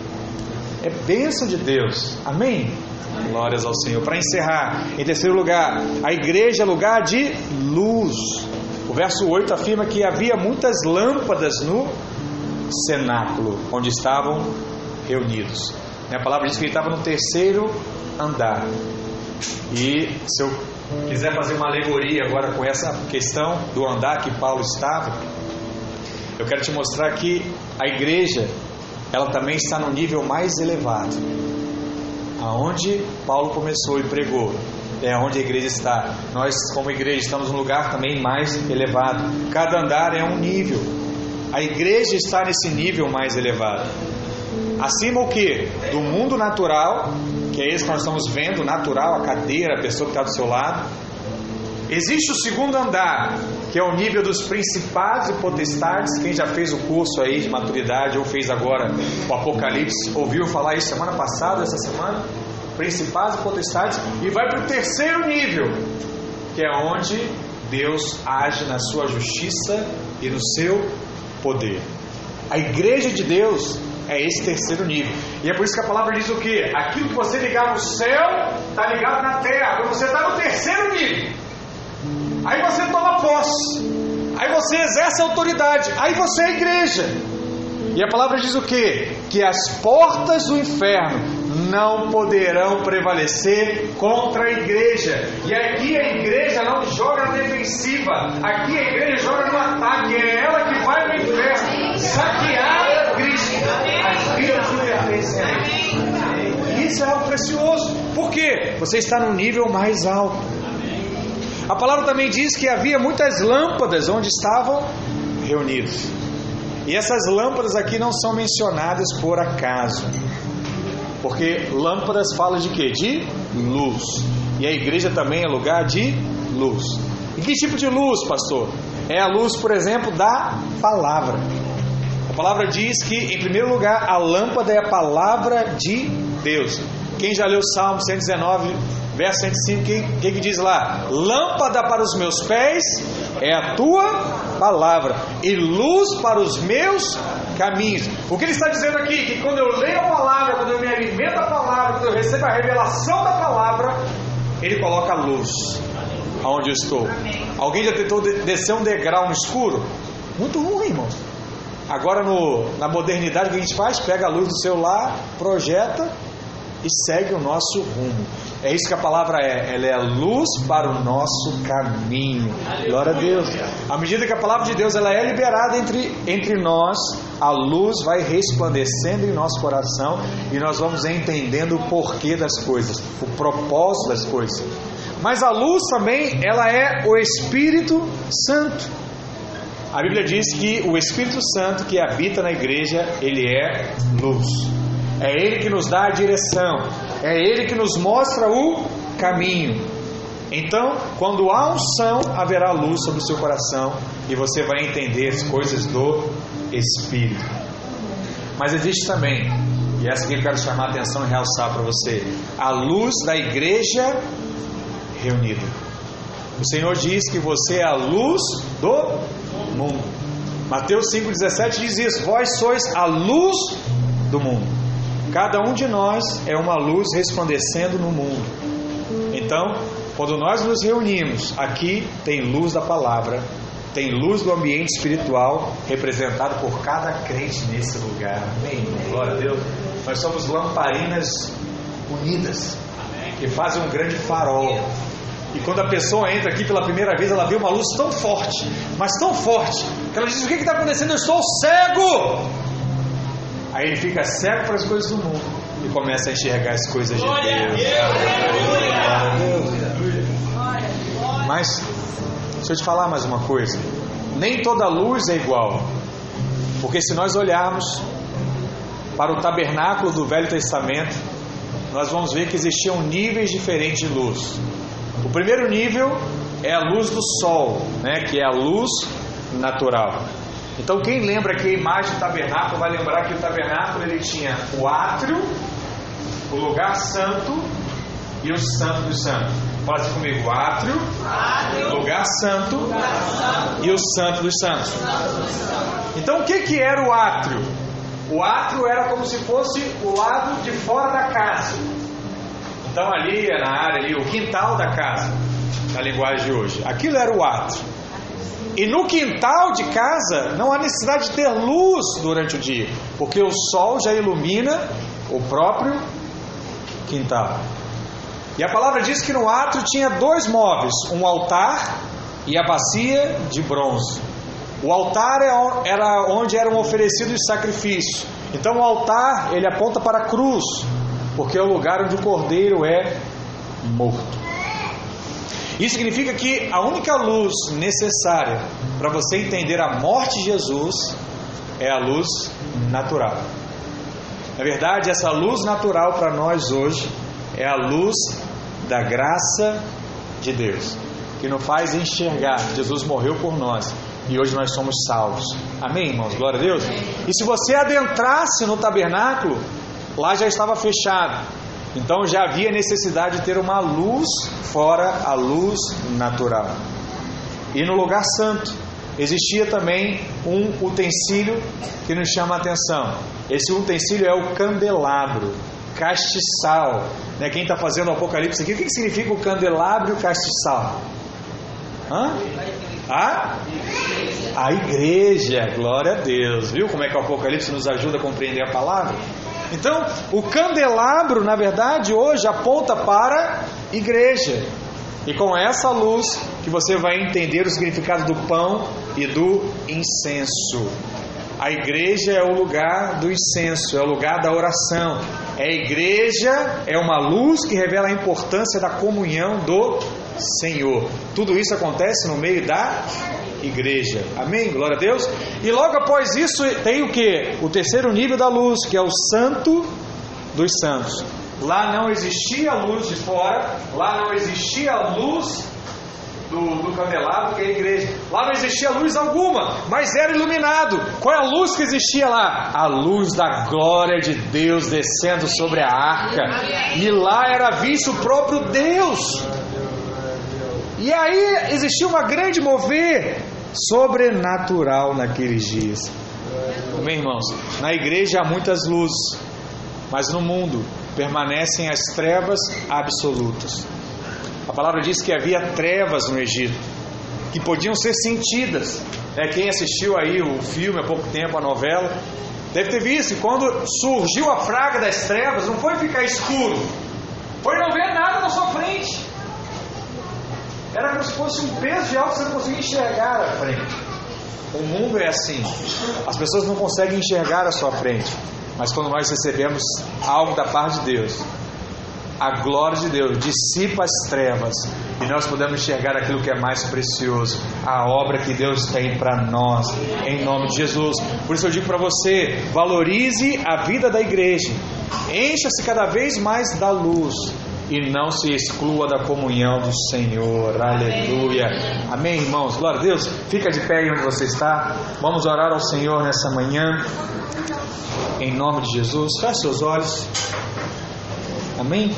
É bênção de Deus. Amém? Glórias ao Senhor. Para encerrar, em terceiro lugar, a igreja é lugar de luz. O verso 8 afirma que havia muitas lâmpadas no cenáculo, onde estavam reunidos. A palavra diz que ele estava no terceiro andar. E se eu quiser fazer uma alegoria agora com essa questão do andar que Paulo estava, eu quero te mostrar que a igreja ela também está no nível mais elevado. Aonde Paulo começou e pregou, é onde a igreja está. Nós, como igreja, estamos num lugar também mais elevado. Cada andar é um nível. A igreja está nesse nível mais elevado. Acima o que? Do mundo natural, que é esse que nós estamos vendo, natural, a cadeira, a pessoa que está do seu lado. Existe o segundo andar, que é o nível dos principados e potestades. Quem já fez o curso aí de maturidade ou fez agora o Apocalipse, ouviu falar isso semana passada, essa semana? Principados e potestades. E vai para o terceiro nível, que é onde Deus age na sua justiça e no seu poder. A igreja de Deus é esse terceiro nível. E é por isso que a palavra diz o que? Aquilo que você ligar no céu, está ligado na terra. Quando você está no terceiro nível. Aí você toma posse. Aí você exerce autoridade. Aí você é igreja. E a palavra diz o que? Que as portas do inferno não poderão prevalecer contra a igreja. E aqui a igreja não joga na defensiva. Aqui a igreja joga no ataque. É ela que vai para o inferno. Saquear. As vidas que pertencem a Ele. Isso é algo precioso. Por quê? Você está no nível mais alto. A palavra também diz que havia muitas lâmpadas onde estavam reunidos. E essas lâmpadas aqui não são mencionadas por acaso. Porque lâmpadas fala de quê? De luz. E a igreja também é lugar de luz. E que tipo de luz, pastor? É a luz, por exemplo, da palavra. A palavra diz que, em primeiro lugar, a lâmpada é a palavra de Deus. Quem já leu o Salmo 119, verso 105, o que, que, que diz lá? Lâmpada para os meus pés é a tua palavra e luz para os meus caminhos. O que ele está dizendo aqui? Que quando eu leio a palavra, quando eu me alimento da palavra, quando eu recebo a revelação da palavra, ele coloca a luz aonde eu estou. Alguém já tentou descer um degrau no escuro? Muito ruim, irmão. Agora no, na modernidade o que a gente faz? Pega a luz do celular, projeta e segue o nosso rumo. É isso que a palavra é. Ela é a luz para o nosso caminho. Glória a Deus. À medida que a palavra de Deus ela é liberada entre, entre nós, a luz vai resplandecendo em nosso coração e nós vamos entendendo o porquê das coisas, o propósito das coisas. Mas a luz também, ela é o Espírito Santo. A Bíblia diz que o Espírito Santo que habita na igreja, ele é luz. É Ele que nos dá a direção, é Ele que nos mostra o caminho. Então, quando há unção, haverá luz sobre o seu coração e você vai entender as coisas do Espírito. Mas existe também, e essa que eu quero chamar a atenção e realçar para você, a luz da igreja reunida. O Senhor diz que você é a luz do mundo. Mateus 5,17 diz isso: Vós sois a luz do mundo. Cada um de nós é uma luz resplandecendo no mundo. Então, quando nós nos reunimos, aqui tem luz da palavra, tem luz do ambiente espiritual representado por cada crente nesse lugar. Amém. Glória a Deus. Nós somos lamparinas unidas que fazem um grande farol. E quando a pessoa entra aqui pela primeira vez, ela vê uma luz tão forte, mas tão forte, que ela diz: O que está acontecendo? Eu estou cego. Aí ele fica cego para as coisas do mundo e começa a enxergar as coisas de Deus. Mas, deixa eu te falar mais uma coisa: nem toda luz é igual, porque se nós olharmos para o tabernáculo do Velho Testamento, nós vamos ver que existiam níveis diferentes de luz. O primeiro nível é a luz do sol, né, que é a luz natural. Então quem lembra aqui a imagem do tabernáculo vai lembrar que o tabernáculo ele tinha o átrio, o lugar santo e o santo dos santos. Fala assim comigo, o átrio, átrio lugar, santo, lugar santo e o santo dos santos. Então o que, que era o átrio? O átrio era como se fosse o lado de fora da casa. Então ali era a área ali, o quintal da casa, na linguagem de hoje. Aquilo era o átrio. E no quintal de casa não há necessidade de ter luz durante o dia, porque o sol já ilumina o próprio quintal. E a palavra diz que no átrio tinha dois móveis, um altar e a bacia de bronze. O altar é era onde eram oferecidos os sacrifícios. Então o altar ele aponta para a cruz, porque é o lugar onde o cordeiro é morto. Isso significa que a única luz necessária para você entender a morte de Jesus é a luz natural. Na verdade, essa luz natural para nós hoje é a luz da graça de Deus, que nos faz enxergar. Jesus morreu por nós e hoje nós somos salvos. Amém, irmãos? Glória a Deus. E se você adentrasse no tabernáculo, lá já estava fechado. Então já havia necessidade de ter uma luz fora a luz natural. E no lugar santo existia também um utensílio que nos chama a atenção. Esse utensílio é o candelabro, castiçal. Né? Quem está fazendo o Apocalipse aqui, o que significa o candelabro e o castiçal? Hã? A? A igreja, glória a Deus. Viu como é que o Apocalipse nos ajuda a compreender a palavra? Então, o candelabro, na verdade, hoje aponta para igreja. E com essa luz que você vai entender o significado do pão e do incenso. A igreja é o lugar do incenso, é o lugar da oração. A igreja é uma luz que revela a importância da comunhão do Senhor. Tudo isso acontece no meio da igreja. Amém? Glória a Deus. E logo após isso tem o que? O terceiro nível da luz, que é o santo dos santos. Lá não existia luz de fora, lá não existia luz do, do candelabro, que é a igreja. Lá não existia luz alguma, mas era iluminado. Qual é a luz que existia lá? A luz da glória de Deus descendo sobre a arca. E lá era visto o próprio Deus. E aí existia uma grande mover sobrenatural naqueles dias. Amém, irmãos? Na igreja há muitas luzes, mas no mundo permanecem as trevas absolutas. A palavra diz que havia trevas no Egito, que podiam ser sentidas. É, quem assistiu aí o filme há pouco tempo, a novela, deve ter visto quando surgiu a fraga das trevas, não foi ficar escuro, foi não ver nada na sua frente. Era como se fosse um peso de algo que você não conseguia enxergar à frente. O mundo é assim. As pessoas não conseguem enxergar à sua frente. Mas quando nós recebemos algo da parte de Deus, a glória de Deus dissipa as trevas e nós podemos enxergar aquilo que é mais precioso, a obra que Deus tem para nós, em nome de Jesus. Por isso eu digo para você: valorize a vida da igreja, encha-se cada vez mais da luz e não se exclua da comunhão do Senhor. Aleluia. Amém, irmãos. Glória a Deus. Fica de pé aí onde você está. Vamos orar ao Senhor nessa manhã. Em nome de Jesus. Feche seus olhos. Amém?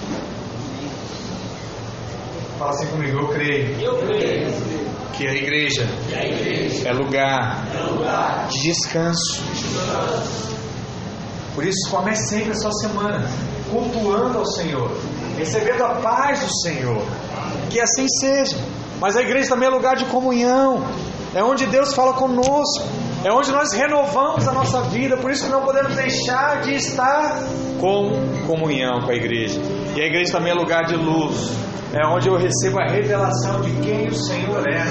Fala assim comigo, eu creio. Eu creio que a igreja, que a igreja é lugar, é lugar de descanso. Por isso, comece sempre a sua semana cultuando ao Senhor, recebendo a paz do Senhor. Que assim seja. Mas a igreja também é lugar de comunhão, é onde Deus fala conosco, é onde nós renovamos a nossa vida. Por isso que não podemos deixar de estar com comunhão com a igreja. E a igreja também é lugar de luz, é onde eu recebo a revelação de quem o Senhor é.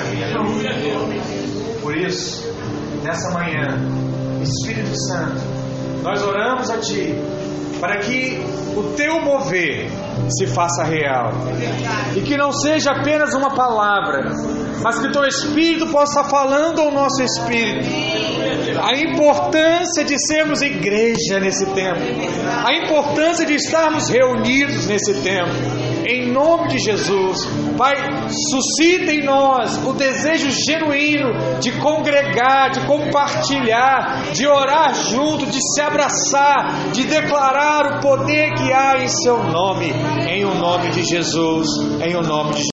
Por isso, nessa manhã, Espírito Santo, nós oramos a Ti para que o Teu mover se faça real. E que não seja apenas uma palavra, mas que Teu Espírito possa falando ao nosso espírito. A importância de sermos igreja nesse tempo, a importância de estarmos reunidos nesse tempo. Em nome de Jesus, Pai, suscita em nós o desejo genuíno de congregar, de compartilhar, de orar junto, de se abraçar, de declarar o poder que há em Seu nome, em o nome de Jesus, em o nome de